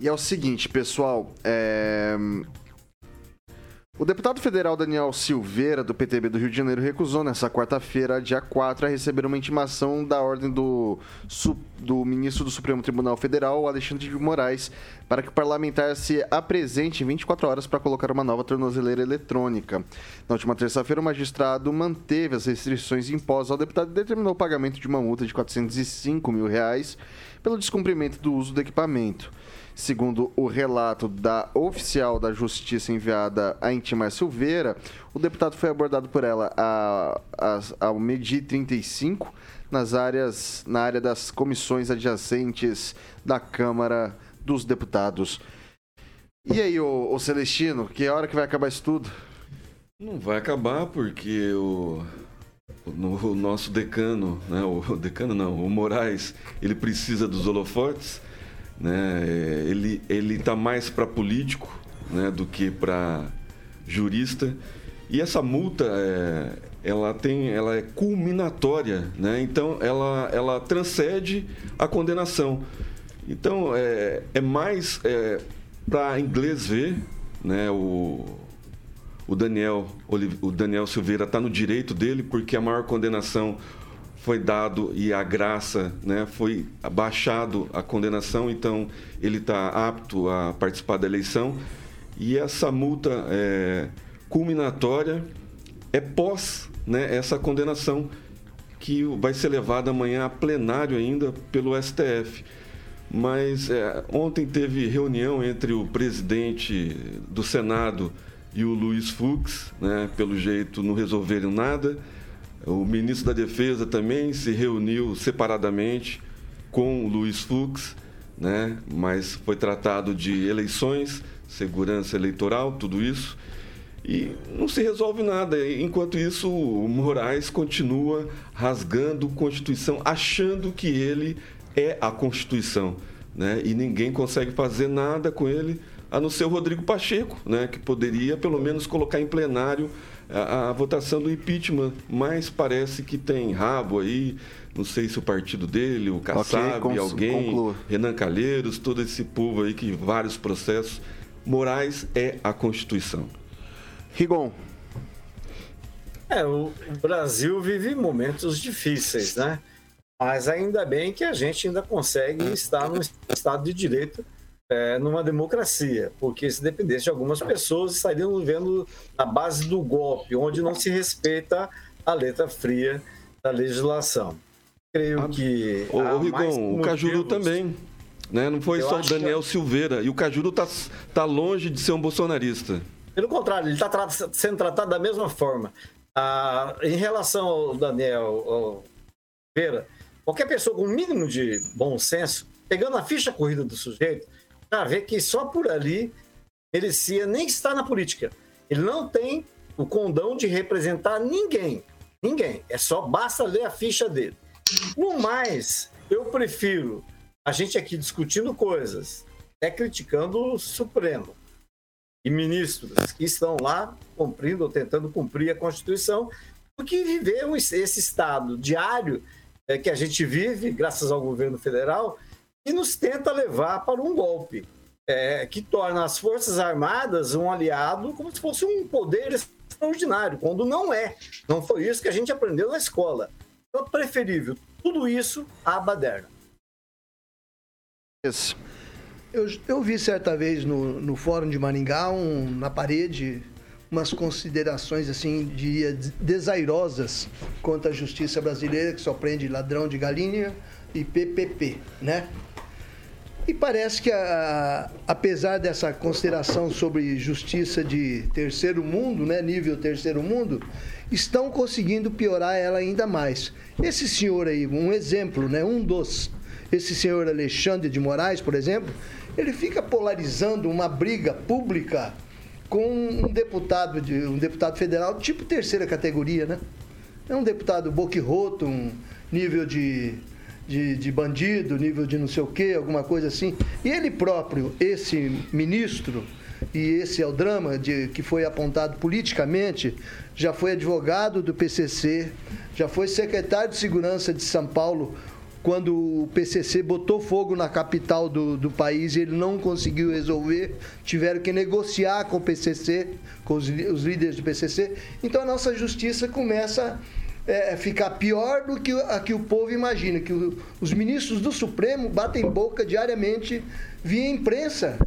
B: E é o seguinte, pessoal. É... O deputado federal Daniel Silveira, do PTB do Rio de Janeiro, recusou nessa quarta-feira, dia 4, a receber uma intimação da ordem do, do ministro do Supremo Tribunal Federal, Alexandre de Moraes, para que o parlamentar se apresente em 24 horas para colocar uma nova tornozeleira eletrônica. Na última terça-feira, o magistrado manteve as restrições impostas ao deputado e determinou o pagamento de uma multa de 405 mil reais pelo descumprimento do uso do equipamento. Segundo o relato da oficial da Justiça enviada a Intimar Silveira, o deputado foi abordado por ela a, a, ao medir 35 nas áreas, na área das comissões adjacentes da Câmara dos Deputados. E aí, ô, ô Celestino, que hora que vai acabar isso tudo?
E: Não vai acabar porque o, o, o nosso decano, né, o decano não, o Moraes, ele precisa dos holofotes né? Ele ele está mais para político, né, do que para jurista. E essa multa é, ela tem ela é culminatória, né? Então ela ela transcende a condenação. Então é, é mais é, para inglês ver, né? O o Daniel, o Daniel Silveira está no direito dele, porque a maior condenação foi dado e a graça, né, foi abaixado a condenação, então ele está apto a participar da eleição. E essa multa é, culminatória é pós né, essa condenação que vai ser levada amanhã a plenário ainda pelo STF. Mas é, ontem teve reunião entre o presidente do Senado e o Luiz Fux, né, pelo jeito não resolveram nada. O ministro da Defesa também se reuniu separadamente com o Luiz Fux, né? mas foi tratado de eleições, segurança eleitoral, tudo isso. E não se resolve nada. Enquanto isso, o Moraes continua rasgando a Constituição, achando que ele é a Constituição. Né? E ninguém consegue fazer nada com ele, a não ser o Rodrigo Pacheco, né? que poderia pelo menos colocar em plenário a, a, votação do impeachment, mas parece que tem rabo aí, não sei se o partido dele, o Kassab, okay, alguém, conclua. Renan Calheiros, todo esse povo aí que vários processos. Moraes é a Constituição.
B: Rigon.
G: É, o Brasil vive momentos difíceis, né? Mas ainda bem que a gente ainda consegue estar no Estado de Direito é, numa democracia, porque se dependesse de algumas pessoas, estariam vivendo na base do golpe, onde não se respeita a letra fria da legislação. Creio ah, que.
E: Ô, Rigon, o Cajuru também. Né? Não foi Eu só o Daniel que... Silveira. E o Cajuru está tá longe de ser um bolsonarista.
G: Pelo contrário, ele está tra sendo tratado da mesma forma. Ah, em relação ao Daniel Silveira, qualquer pessoa com o um mínimo de bom senso, pegando a ficha corrida do sujeito, já vê que só por ali merecia nem estar na política. Ele não tem o condão de representar ninguém. Ninguém. É só basta ler a ficha dele. No mais, eu prefiro a gente aqui discutindo coisas, é criticando o Supremo e ministros que estão lá cumprindo ou tentando cumprir a Constituição, do que viver esse estado diário é, que a gente vive, graças ao governo federal, e nos tenta levar para um golpe, é, que torna as Forças Armadas um aliado como se fosse um poder extraordinário, quando não é. Não foi isso que a gente aprendeu na escola. Então, é preferível tudo isso à baderna.
F: Eu, eu vi certa vez no, no Fórum de Maringá, um, na parede, umas considerações, assim, diria, desairosas quanto à justiça brasileira, que só prende ladrão de galinha e PPP, né? E parece que, a, apesar dessa consideração sobre justiça de terceiro mundo, né, nível terceiro mundo, estão conseguindo piorar ela ainda mais. Esse senhor aí, um exemplo, né, um dos, esse senhor Alexandre de Moraes, por exemplo, ele fica polarizando uma briga pública com um deputado, de, um deputado federal tipo terceira categoria, né? É um deputado boquirroto, um nível de, de, de bandido, nível de não sei o quê, alguma coisa assim. E ele próprio, esse ministro, e esse é o drama de, que foi apontado politicamente, já foi advogado do PCC, já foi secretário de Segurança de São Paulo quando o PCC botou fogo na capital do, do país e ele não conseguiu resolver, tiveram que negociar com o PCC, com os, os líderes do PCC. Então a nossa justiça começa é, ficar pior do que a que o povo imagina, que o, os ministros do Supremo batem boca diariamente via imprensa.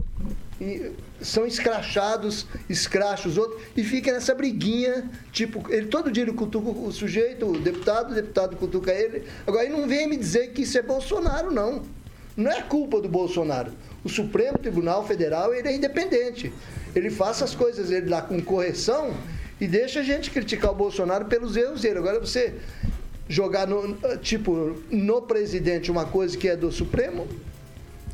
F: E, são escrachados, escracha os outros, e fica nessa briguinha, tipo, ele todo dia ele cutuca o sujeito, o deputado, o deputado cutuca ele. Agora, ele não vem me dizer que isso é Bolsonaro, não. Não é culpa do Bolsonaro. O Supremo Tribunal Federal, ele é independente. Ele faz as coisas ele lá com correção e deixa a gente criticar o Bolsonaro pelos erros dele. Agora, você jogar, no, tipo, no presidente uma coisa que é do Supremo,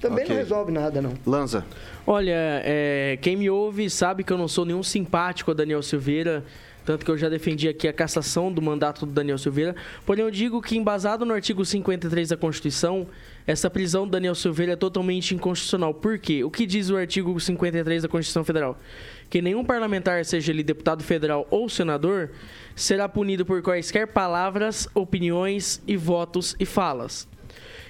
F: também okay. não resolve nada, não.
B: Lanza.
D: Olha, é, quem me ouve sabe que eu não sou nenhum simpático a Daniel Silveira. Tanto que eu já defendi aqui a cassação do mandato do Daniel Silveira. Porém, eu digo que, embasado no artigo 53 da Constituição, essa prisão do Daniel Silveira é totalmente inconstitucional. Por quê? O que diz o artigo 53 da Constituição Federal? Que nenhum parlamentar, seja ele deputado federal ou senador, será punido por quaisquer palavras, opiniões e votos e falas.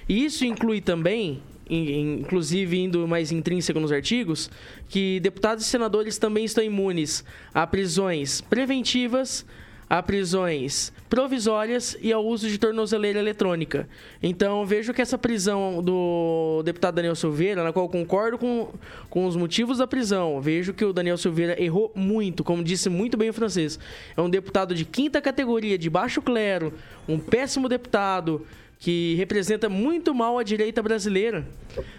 D: E isso inclui também inclusive indo mais intrínseco nos artigos, que deputados e senadores também estão imunes a prisões preventivas, a prisões provisórias e ao uso de tornozeleira eletrônica. Então, vejo que essa prisão do deputado Daniel Silveira, na qual concordo com, com os motivos da prisão, vejo que o Daniel Silveira errou muito, como disse muito bem o francês. É um deputado de quinta categoria, de baixo clero, um péssimo deputado, que representa muito mal a direita brasileira.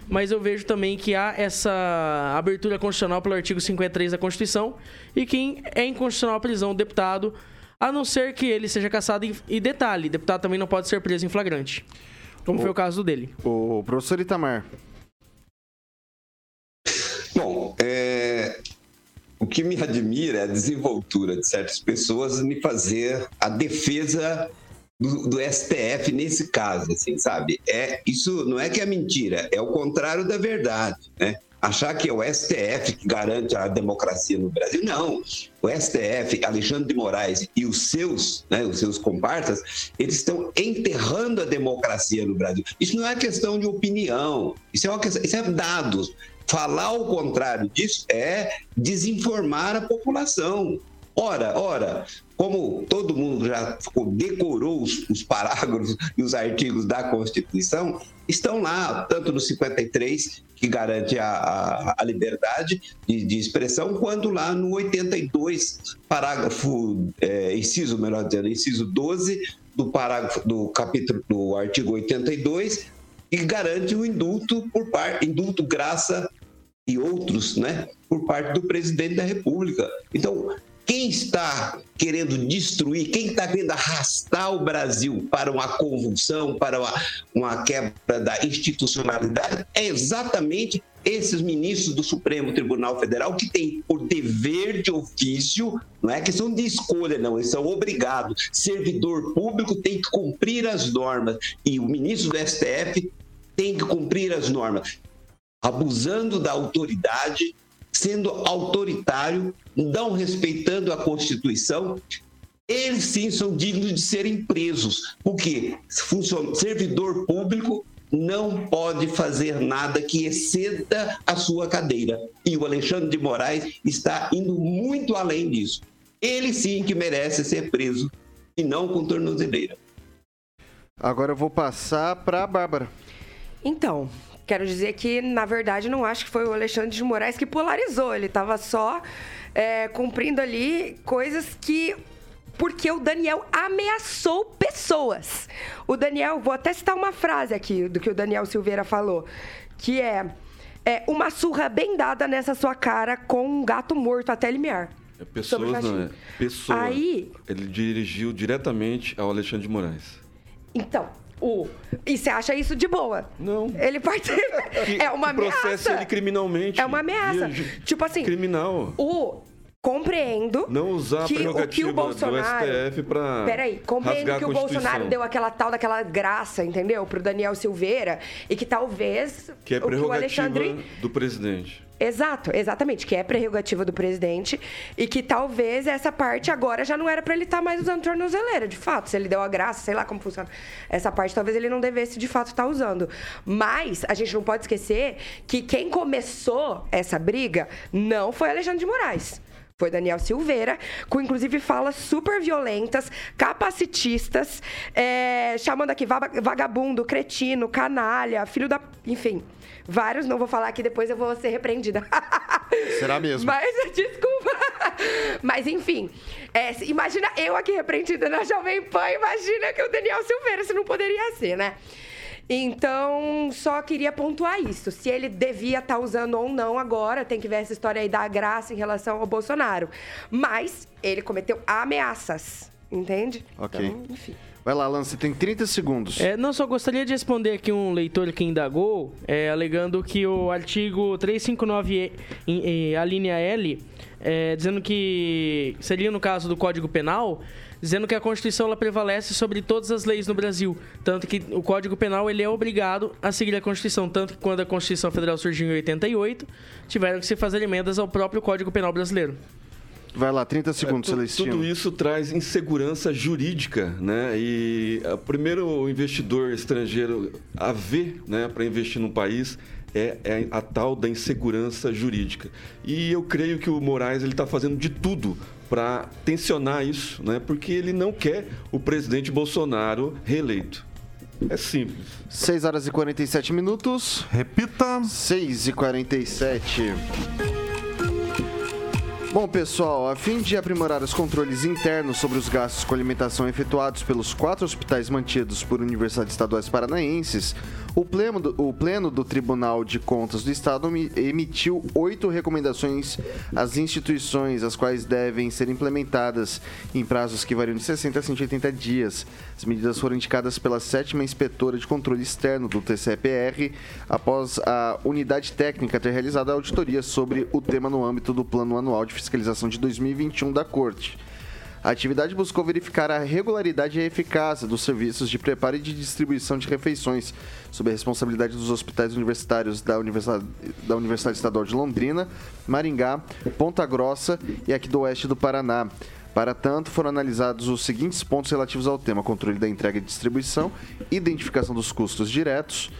D: Mas eu vejo também que há essa abertura constitucional pelo artigo 53 da Constituição e quem é inconstitucional a prisão do deputado, a não ser que ele seja caçado em... e detalhe, deputado também não pode ser preso em flagrante. Como o, foi o caso dele.
B: O professor Itamar.
H: Bom, é, o que me admira é a desenvoltura de certas pessoas em fazer a defesa do, do, STF nesse caso, assim, sabe? É, isso não é que é mentira, é o contrário da verdade, né? Achar que é o STF que garante a democracia no Brasil. Não. O STF, Alexandre de Moraes e os seus, né, os seus comparsas, eles estão enterrando a democracia no Brasil. Isso não é questão de opinião, isso é, questão, isso é dados. Falar o contrário disso é desinformar a população. Ora, ora, como todo mundo já decorou os, os, parágrafos e os artigos da Constituição, estão lá, tanto no 53, que garante a, a, a liberdade de, de, expressão, quanto lá no 82, parágrafo, é, inciso, melhor dizendo, inciso 12 do parágrafo do capítulo do artigo 82, que garante o indulto por parte, indulto, graça e outros, né, por parte do presidente da República. Então, quem está querendo destruir, quem está querendo arrastar o Brasil para uma convulsão, para uma, uma quebra da institucionalidade, é exatamente esses ministros do Supremo Tribunal Federal que têm por dever de ofício, não é questão de escolha, não, eles são obrigados. Servidor público tem que cumprir as normas e o ministro do STF tem que cumprir as normas. Abusando da autoridade, sendo autoritário, não respeitando a Constituição, eles sim são dignos de serem presos, porque servidor público não pode fazer nada que exceda a sua cadeira. E o Alexandre de Moraes está indo muito além disso. Ele sim que merece ser preso e não com tornozeleira.
B: Agora eu vou passar para a Bárbara.
C: Então, quero dizer que, na verdade, não acho que foi o Alexandre de Moraes que polarizou. Ele estava só é, cumprindo ali coisas que porque o Daniel ameaçou pessoas. O Daniel, vou até citar uma frase aqui do que o Daniel Silveira falou, que é, é uma surra bem dada nessa sua cara com um gato morto até limiar.
E: É pessoas, não é? Pessoa.
C: Aí,
E: Ele dirigiu diretamente ao Alexandre de Moraes.
C: então, o e você acha isso de boa?
E: Não.
C: Ele participa.
E: Que-
C: É uma
E: que processa
C: ameaça.
E: ele criminalmente.
C: É uma ameaça. Tipo assim,
E: Criminal.
C: o compreendo
E: Não usar a
C: que o que
E: prerrogativa
C: o Bolsonaro
E: do STF
C: Peraí, compreendo que o Bolsonaro deu aquela tal daquela graça, entendeu? Pro Daniel Silveira e que talvez
E: Que é
C: o que o
E: prerrogativa
C: Alexandre
E: do presidente.
C: Exato, exatamente, que é prerrogativa do presidente e que talvez essa parte agora já não era pra ele estar mais usando tornozeleira, de fato, se ele deu a graça, sei lá como funciona. Essa parte talvez ele não devesse de fato estar usando. Mas a gente não pode esquecer que quem começou essa briga não foi Alexandre de Moraes. Foi Daniel Silveira, com inclusive falas super violentas, capacitistas, é, chamando aqui vagabundo, cretino, canalha, filho da. Enfim, vários, não vou falar aqui, depois eu vou ser repreendida.
B: Será mesmo?
C: Mas, desculpa. Mas, enfim, é, imagina eu aqui repreendida na Jovem Pan, imagina que o Daniel Silveira, se não poderia ser, né? Então, só queria pontuar isso. Se ele devia estar usando ou não agora, tem que ver essa história aí da graça em relação ao Bolsonaro. Mas ele cometeu ameaças, entende?
B: Ok.
C: Então, enfim.
B: Vai lá, Alan, você tem 30 segundos.
D: É, não, só gostaria de responder aqui um leitor que indagou, é, alegando que o artigo 359, em- em- a linha L, é, dizendo que seria no caso do Código Penal, dizendo que a Constituição ela prevalece sobre todas as leis no Brasil, tanto que o Código Penal ele é obrigado a seguir a Constituição, tanto que quando a Constituição Federal surgiu em 88, tiveram que se fazer emendas ao próprio Código Penal brasileiro.
B: Vai lá, 30 segundos,
E: É, tu-
B: Celestino.
E: Tudo isso traz insegurança jurídica, né? E o primeiro investidor estrangeiro a ver, né, para investir num país é, é a tal da insegurança jurídica. E eu creio que o Moraes ele está fazendo de tudo para tensionar isso, né? Porque ele não quer o presidente Bolsonaro reeleito. É simples.
B: 6 horas e 47 minutos.
I: Repita.
B: 6 e 47. Bom, pessoal, a fim de aprimorar os controles internos sobre os gastos com alimentação efetuados pelos quatro hospitais mantidos por universidades estaduais paranaenses, o pleno do, o pleno do Tribunal de Contas do Estado mi- emitiu oito recomendações às instituições, as quais devem ser implementadas em prazos que variam de 60 a 180 dias. As medidas foram indicadas pela sétima inspetora de controle externo do TCPR, após a unidade técnica ter realizado a auditoria sobre o tema no âmbito do Plano Anual de Fiscalização de 2021 da Corte. A atividade buscou verificar a regularidade e a eficácia dos serviços de preparo e de distribuição de refeições, sob a responsabilidade dos hospitais universitários da Universidade, da Universidade Estadual de Londrina, Maringá, Ponta Grossa e aqui do oeste do Paraná. Para tanto, foram analisados os seguintes pontos relativos ao tema: controle da entrega e distribuição, identificação dos custos diretos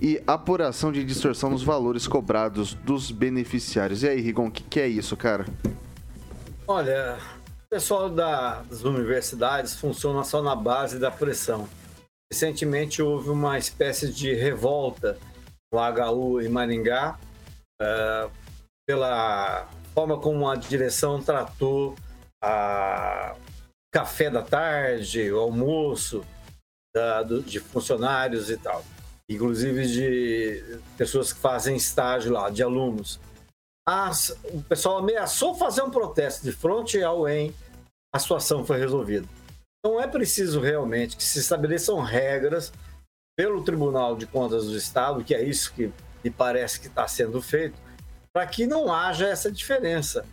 B: e apuração de distorção nos valores cobrados dos beneficiários. E aí, Rigon, o que, que é isso, cara?
G: Olha, o pessoal da- das universidades funciona só na base da pressão. Recentemente houve uma espécie de revolta no HU em Maringá eh, pela forma como a direção tratou a café da tarde, o almoço da- do- de funcionários e tal, inclusive de pessoas que fazem estágio lá, de alunos as- o pessoal ameaçou fazer um protesto de frente ao EM, a situação foi resolvida. Então é preciso realmente que se estabeleçam regras pelo Tribunal de Contas do Estado, que é isso que me parece que está sendo feito, para que não haja essa diferença.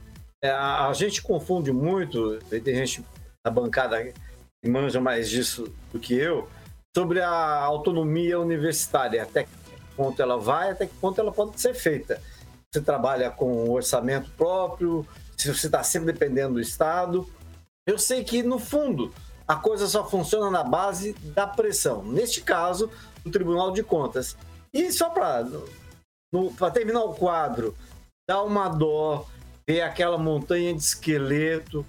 G: É, a, a gente confunde muito, tem gente na bancada que manja mais disso do que eu, sobre a autonomia universitária, até que ponto ela vai, até que ponto ela pode ser feita você trabalha com orçamento próprio, se você está sempre dependendo do Estado, Eu sei que, no fundo, a coisa só funciona na base da pressão. Neste caso, o Tribunal de Contas. E só para terminar o quadro, dá uma dó ver aquela montanha de esqueleto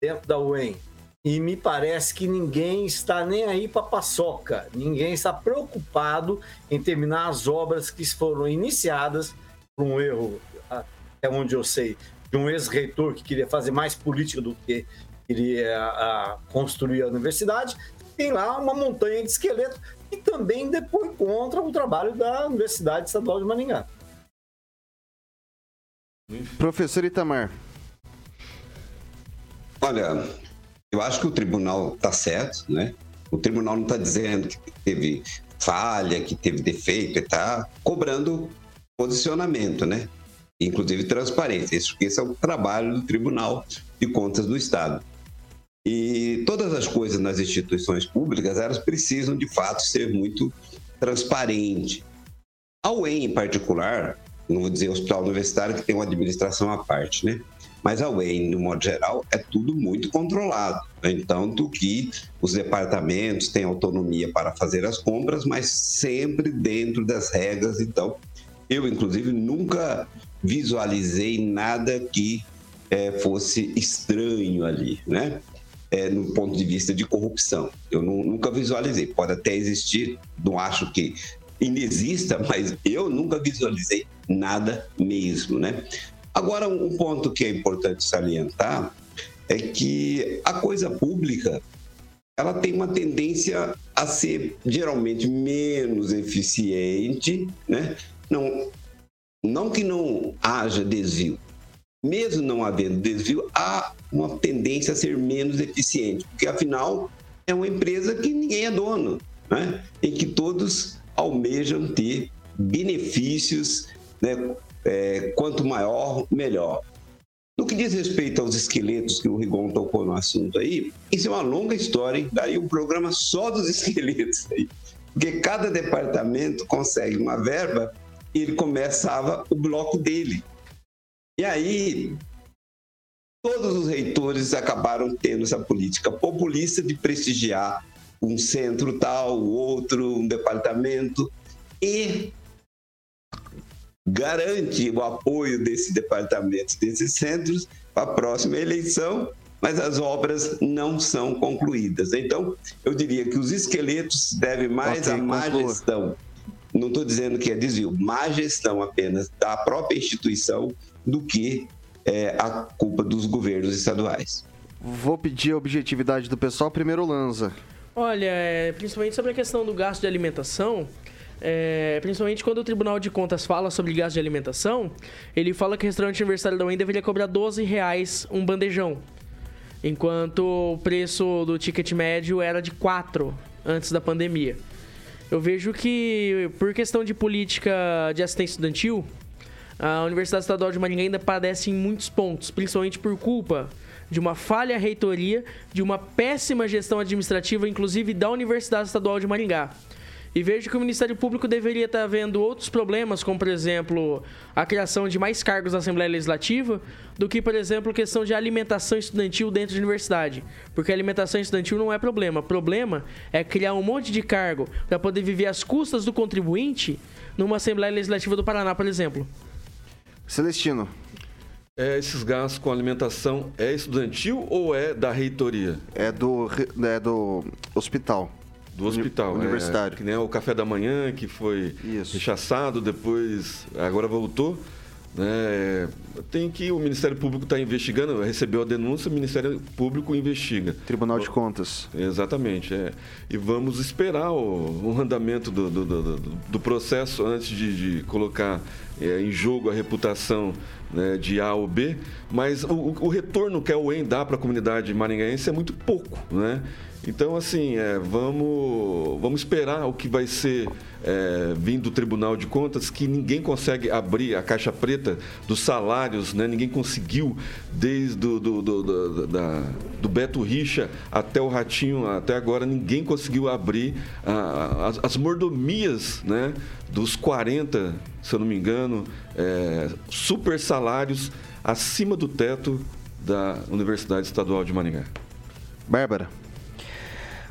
G: dentro da UEM. E me parece que ninguém está nem aí para paçoca, ninguém está preocupado em terminar as obras que foram iniciadas por um erro, até onde eu sei, de um ex-reitor que queria fazer mais política do que queria a, construir a universidade. Tem lá uma montanha de esqueleto e também depois contra o trabalho da Universidade Estadual de Maringá.
B: Professor Itamar.
H: Olha, eu acho que o tribunal está certo, né? O tribunal não está dizendo que teve falha, que teve defeito, está cobrando posicionamento, né? Inclusive transparência. Isso, esse é o trabalho do Tribunal de Contas do Estado. E todas as coisas nas instituições públicas, elas precisam de fato ser muito transparentes. A UEM, em particular, não vou dizer hospital universitário que tem uma administração à parte, né? Mas a UEM, no modo geral, é tudo muito controlado. Né? Tanto que os departamentos têm autonomia para fazer as compras, mas sempre dentro das regras. Então, eu, inclusive, nunca visualizei nada que é, fosse estranho ali, né? É, no ponto de vista de corrupção. Eu não, nunca visualizei. Pode até existir, não acho que inexista, mas eu nunca visualizei nada mesmo, né? Agora, um ponto que é importante salientar é que a coisa pública ela tem uma tendência a ser geralmente menos eficiente, né? Não, não que não haja desvio, mesmo não havendo desvio, há uma tendência a ser menos eficiente, porque afinal é uma empresa que ninguém é dono, né? Em que todos almejam ter benefícios né, é, quanto maior, melhor. No que diz respeito aos esqueletos que o Rigon tocou no assunto aí, isso é uma longa história, hein? daí um programa só dos esqueletos aí. Porque cada departamento consegue uma verba e ele começava o bloco dele. E aí, todos os reitores acabaram tendo essa política populista de prestigiar um centro tal, outro, um departamento, e garante o apoio desse departamento, desses centros, para a próxima eleição, mas as obras não são concluídas. Então, eu diria que os esqueletos devem mais okay, à má conclua. gestão. Não estou dizendo que é desvio, má gestão apenas da própria instituição do que é, a culpa dos governos estaduais.
B: Vou pedir a objetividade do pessoal. Primeiro, Lanza.
D: Olha, é, principalmente sobre a questão do gasto de alimentação, é, principalmente quando o Tribunal de Contas fala sobre gasto de alimentação, ele fala que o restaurante universitário da UEM deveria cobrar 12 reais um bandejão, enquanto o preço do ticket médio era de 4 antes da pandemia. Eu vejo que, por questão de política de assistência estudantil, a Universidade Estadual de Maringá ainda padece em muitos pontos, principalmente por culpa de uma falha reitoria, de uma péssima gestão administrativa, inclusive da Universidade Estadual de Maringá. E vejo que o Ministério Público deveria estar vendo outros problemas, como, por exemplo, a criação de mais cargos na Assembleia Legislativa, do que, por exemplo, questão de alimentação estudantil dentro da universidade. Porque a alimentação estudantil não é problema. O problema é criar um monte de cargo para poder viver às custas do contribuinte numa Assembleia Legislativa do Paraná, por exemplo.
B: Celestino.
E: É, esses gastos com alimentação é estudantil ou é da reitoria?
B: É do, é do hospital.
E: Do hospital,
B: né? universitário.
E: É, que nem o café da manhã, que foi Isso. rechaçado, depois agora voltou. Né? Tem que o Ministério Público está investigando, recebeu a denúncia, o Ministério Público investiga.
B: Tribunal de Contas.
E: Exatamente. É. E vamos esperar o, o andamento do, do, do, do, processo antes de, de colocar é, em jogo a reputação né, de A ou B, mas o, o retorno que a UEM dá para a comunidade maringaense é muito pouco. Né? Então, assim, é, vamos, vamos esperar o que vai ser é, vindo do Tribunal de Contas, que ninguém consegue abrir a caixa preta dos salários, né? ninguém conseguiu, desde do, do, do, do, da, do Beto Richa até o Ratinho, até agora, ninguém conseguiu abrir a, as, as, mordomias né? dos 40, se eu não me engano, é, super salários acima do teto da Universidade Estadual de Maringá.
B: Bárbara.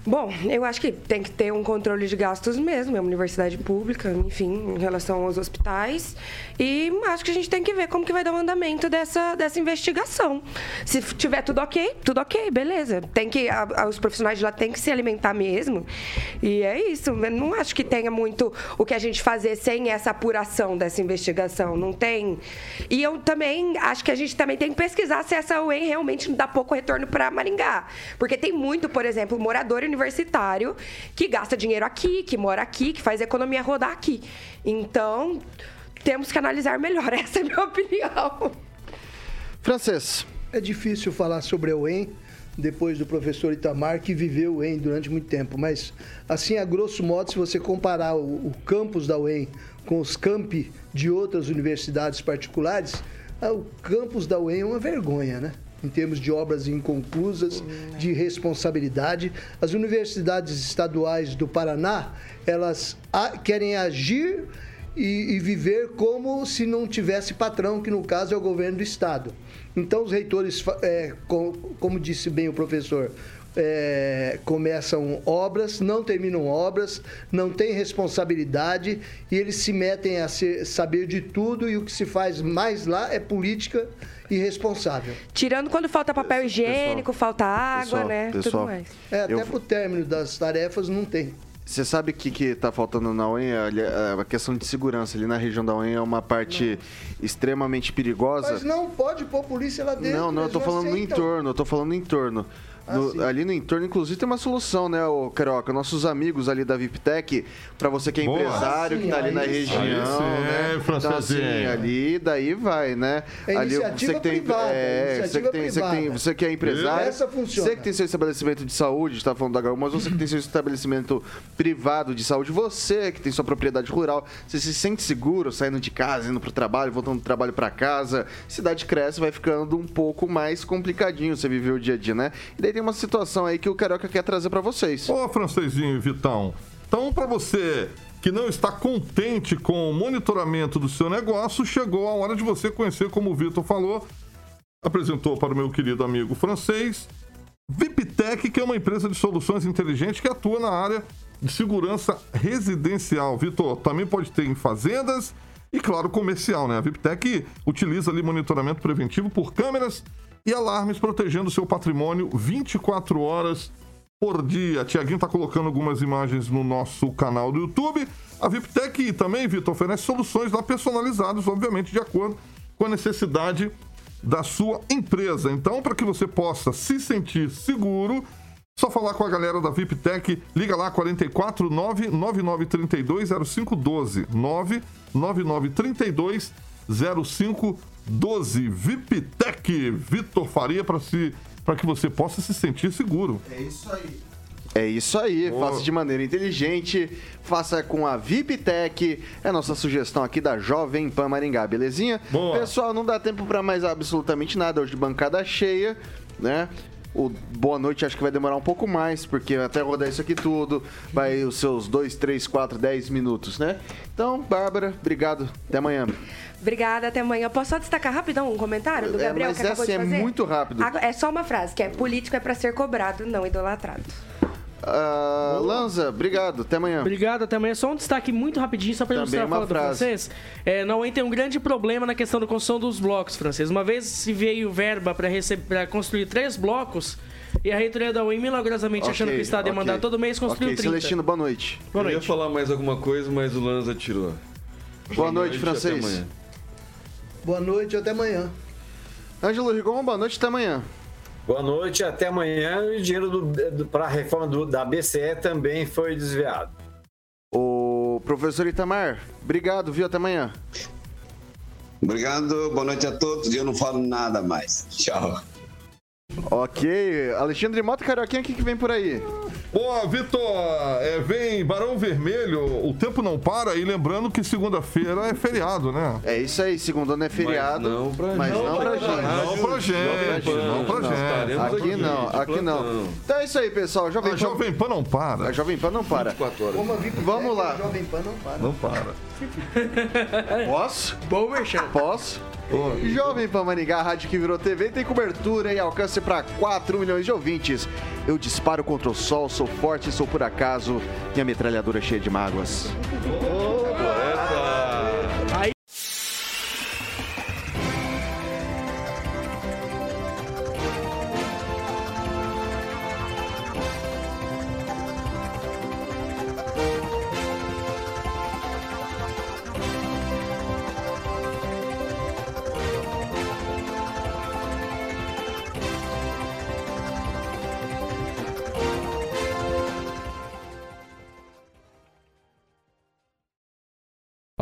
C: Bom, eu acho que tem que ter um controle de gastos mesmo, é uma universidade pública, enfim, em relação aos hospitais. E acho que a gente tem que ver como que vai dar o andamento dessa, dessa investigação. Se tiver tudo ok, tudo ok, beleza. Tem que, a- a- os profissionais de lá têm que se alimentar mesmo. E é isso. Eu não acho que tenha muito o que a gente fazer sem essa apuração dessa investigação. Não tem. E eu também acho que a gente também tem que pesquisar se essa UEM realmente dá pouco retorno para Maringá. Porque tem muito, por exemplo, morador universitário que gasta dinheiro aqui, que mora aqui, que faz a economia rodar aqui. Então, temos que analisar melhor. Essa é a minha opinião.
B: Francês.
F: É difícil falar sobre a UEM depois do professor Itamar, que viveu o UEM durante muito tempo. Mas, assim, a grosso modo, se você comparar o, o campus da UEM com os campi de outras universidades particulares, o campus da UEM é uma vergonha, né? Em termos de obras inconclusas, de responsabilidade. As universidades estaduais do Paraná, elas querem agir e, e viver como se não tivesse patrão, que no caso é o governo do Estado. Então, os reitores, é, com- como disse bem o professor, é, começam obras, não terminam obras, não têm responsabilidade e eles se metem a ser- saber de tudo e o que se faz mais lá é política irresponsável.
C: Tirando quando falta papel higiênico, falta água,
B: pessoal,
C: né?
B: pessoal.
C: Tudo mais.
F: É, até
B: Eu-
F: pro término das tarefas não tem.
B: Você sabe o que, que tá faltando na UEM? A questão de segurança ali na região da UEM é uma parte extremamente perigosa.
F: Mas não pode pôr polícia lá dentro.
B: Não, não, eu tô falando no
F: aceitam.
B: entorno, eu tô falando no entorno.
F: Ah,
B: No-
F: sim.
B: ali no entorno, inclusive, tem uma solução, né, ô Carioca? Nossos amigos ali da VIPTEC, pra você que é
I: Boa.
B: empresário,
F: Ah, sim,
B: que tá ali na região, né? Então, assim, ali, daí vai, né?
F: É
B: ali,
F: iniciativa
B: você que tem,
F: privada,
B: é, você que tem, você que tem,
F: privada.
B: você que é empresário,
F: Essa funciona.
B: você que tem seu estabelecimento de saúde, a gente tá falando da HU, mas você que tem seu estabelecimento privado de saúde, você que tem sua propriedade rural, você se sente seguro saindo de casa, indo pro trabalho, voltando do trabalho pra casa, cidade cresce, vai ficando um pouco mais complicadinho você viver o dia a dia, né? E daí tem uma situação aí que o Carioca quer trazer pra vocês.
I: Ô, francesinho Vitão. Então, para você que não está contente com o monitoramento do seu negócio, chegou a hora de você conhecer, como o Vitor falou, apresentou para o meu querido amigo francês, VIPTEC, que é uma empresa de soluções inteligentes que atua na área de segurança residencial. Vitor, também pode ter em fazendas e, claro, comercial, né? A VIPTEC utiliza ali monitoramento preventivo por câmeras e alarmes protegendo seu patrimônio 24 horas por dia. Tiaguinho tá colocando algumas imagens no nosso canal do YouTube. A VIPTEC também, Vitor, oferece soluções lá personalizadas, obviamente, de acordo com a necessidade da sua empresa. Então, para que você possa se sentir seguro, só falar com a galera da VIPTEC, liga lá 44 99932 0512 99932 0512 VIPTEC Vitor Faria para se para que você possa se sentir seguro.
B: É isso aí. É isso aí, faça de maneira inteligente, faça com a VIPTEC, é nossa sugestão aqui da Jovem Pan Maringá, belezinha?
I: Boa.
B: Pessoal, não dá tempo pra mais absolutamente nada, hoje bancada cheia, né? O Boa Noite acho que vai demorar um pouco mais, porque até rodar isso aqui tudo, vai os seus 2, 3, 4, 10 minutos, né? Então, Bárbara, obrigado, até amanhã.
C: Obrigada, até amanhã. Posso só destacar rapidão um comentário do
B: É,
C: Gabriel
B: mas
C: que
B: essa é muito rápido.
C: É só uma frase, que é político é pra ser cobrado, não idolatrado.
B: Ah, Lanza, obrigado, até amanhã.
D: Obrigado, até amanhã. Só um destaque muito rapidinho, só para ilustrar a fala do
B: frase.
D: francês. É, não tem um grande problema na questão da construção dos blocos, francês. Uma vez se veio verba para construir três blocos e a reitoria da UEM, milagrosamente, achando que o Estado ia mandar todo mês, construiu
B: Ok,
D: 30.
B: Celestino, boa noite.
D: Boa
E: Eu ia
D: noite.
E: falar mais alguma coisa, mas o Lanza tirou.
B: Boa noite,
E: até
B: francês.
E: amanhã.
F: Boa noite, até amanhã.
B: Ângelo Rigon, boa noite, até amanhã.
G: Boa noite, até amanhã. E o dinheiro para a reforma do- da BCE também foi desviado.
B: O professor Itamar, obrigado, viu? Até amanhã.
H: Obrigado, boa noite a todos. E eu não falo nada mais. Tchau.
B: Ok, Alexandre Mota Carioquinha, o que, que vem por aí?
I: Boa, Vitor! É, vem Barão Vermelho, o tempo não para. E lembrando que segunda-feira é feriado, né?
B: É isso aí, segundo ano é feriado.
E: Mas não pra
B: mas
E: gente.
B: não pra gente.
I: Não pra gente, não pra gente.
E: Estaremos
B: Aqui não, aqui não. Então é isso aí, pessoal. Jovem
I: A
B: Pan.
I: Jovem Pan não para.
B: A Jovem Pan não para.
E: 24 horas.
F: Como a VIP
B: Vamos lá.
F: a Jovem Pan não para.
I: Não para.
B: Posso?
D: Bom, Merchan.
B: Posso? Jovem Pan Maringá, a rádio que virou TV, tem cobertura e alcance para 4 milhões de ouvintes. Eu disparo contra o sol, sou forte, sou por acaso, minha metralhadora é cheia de mágoas.
A: A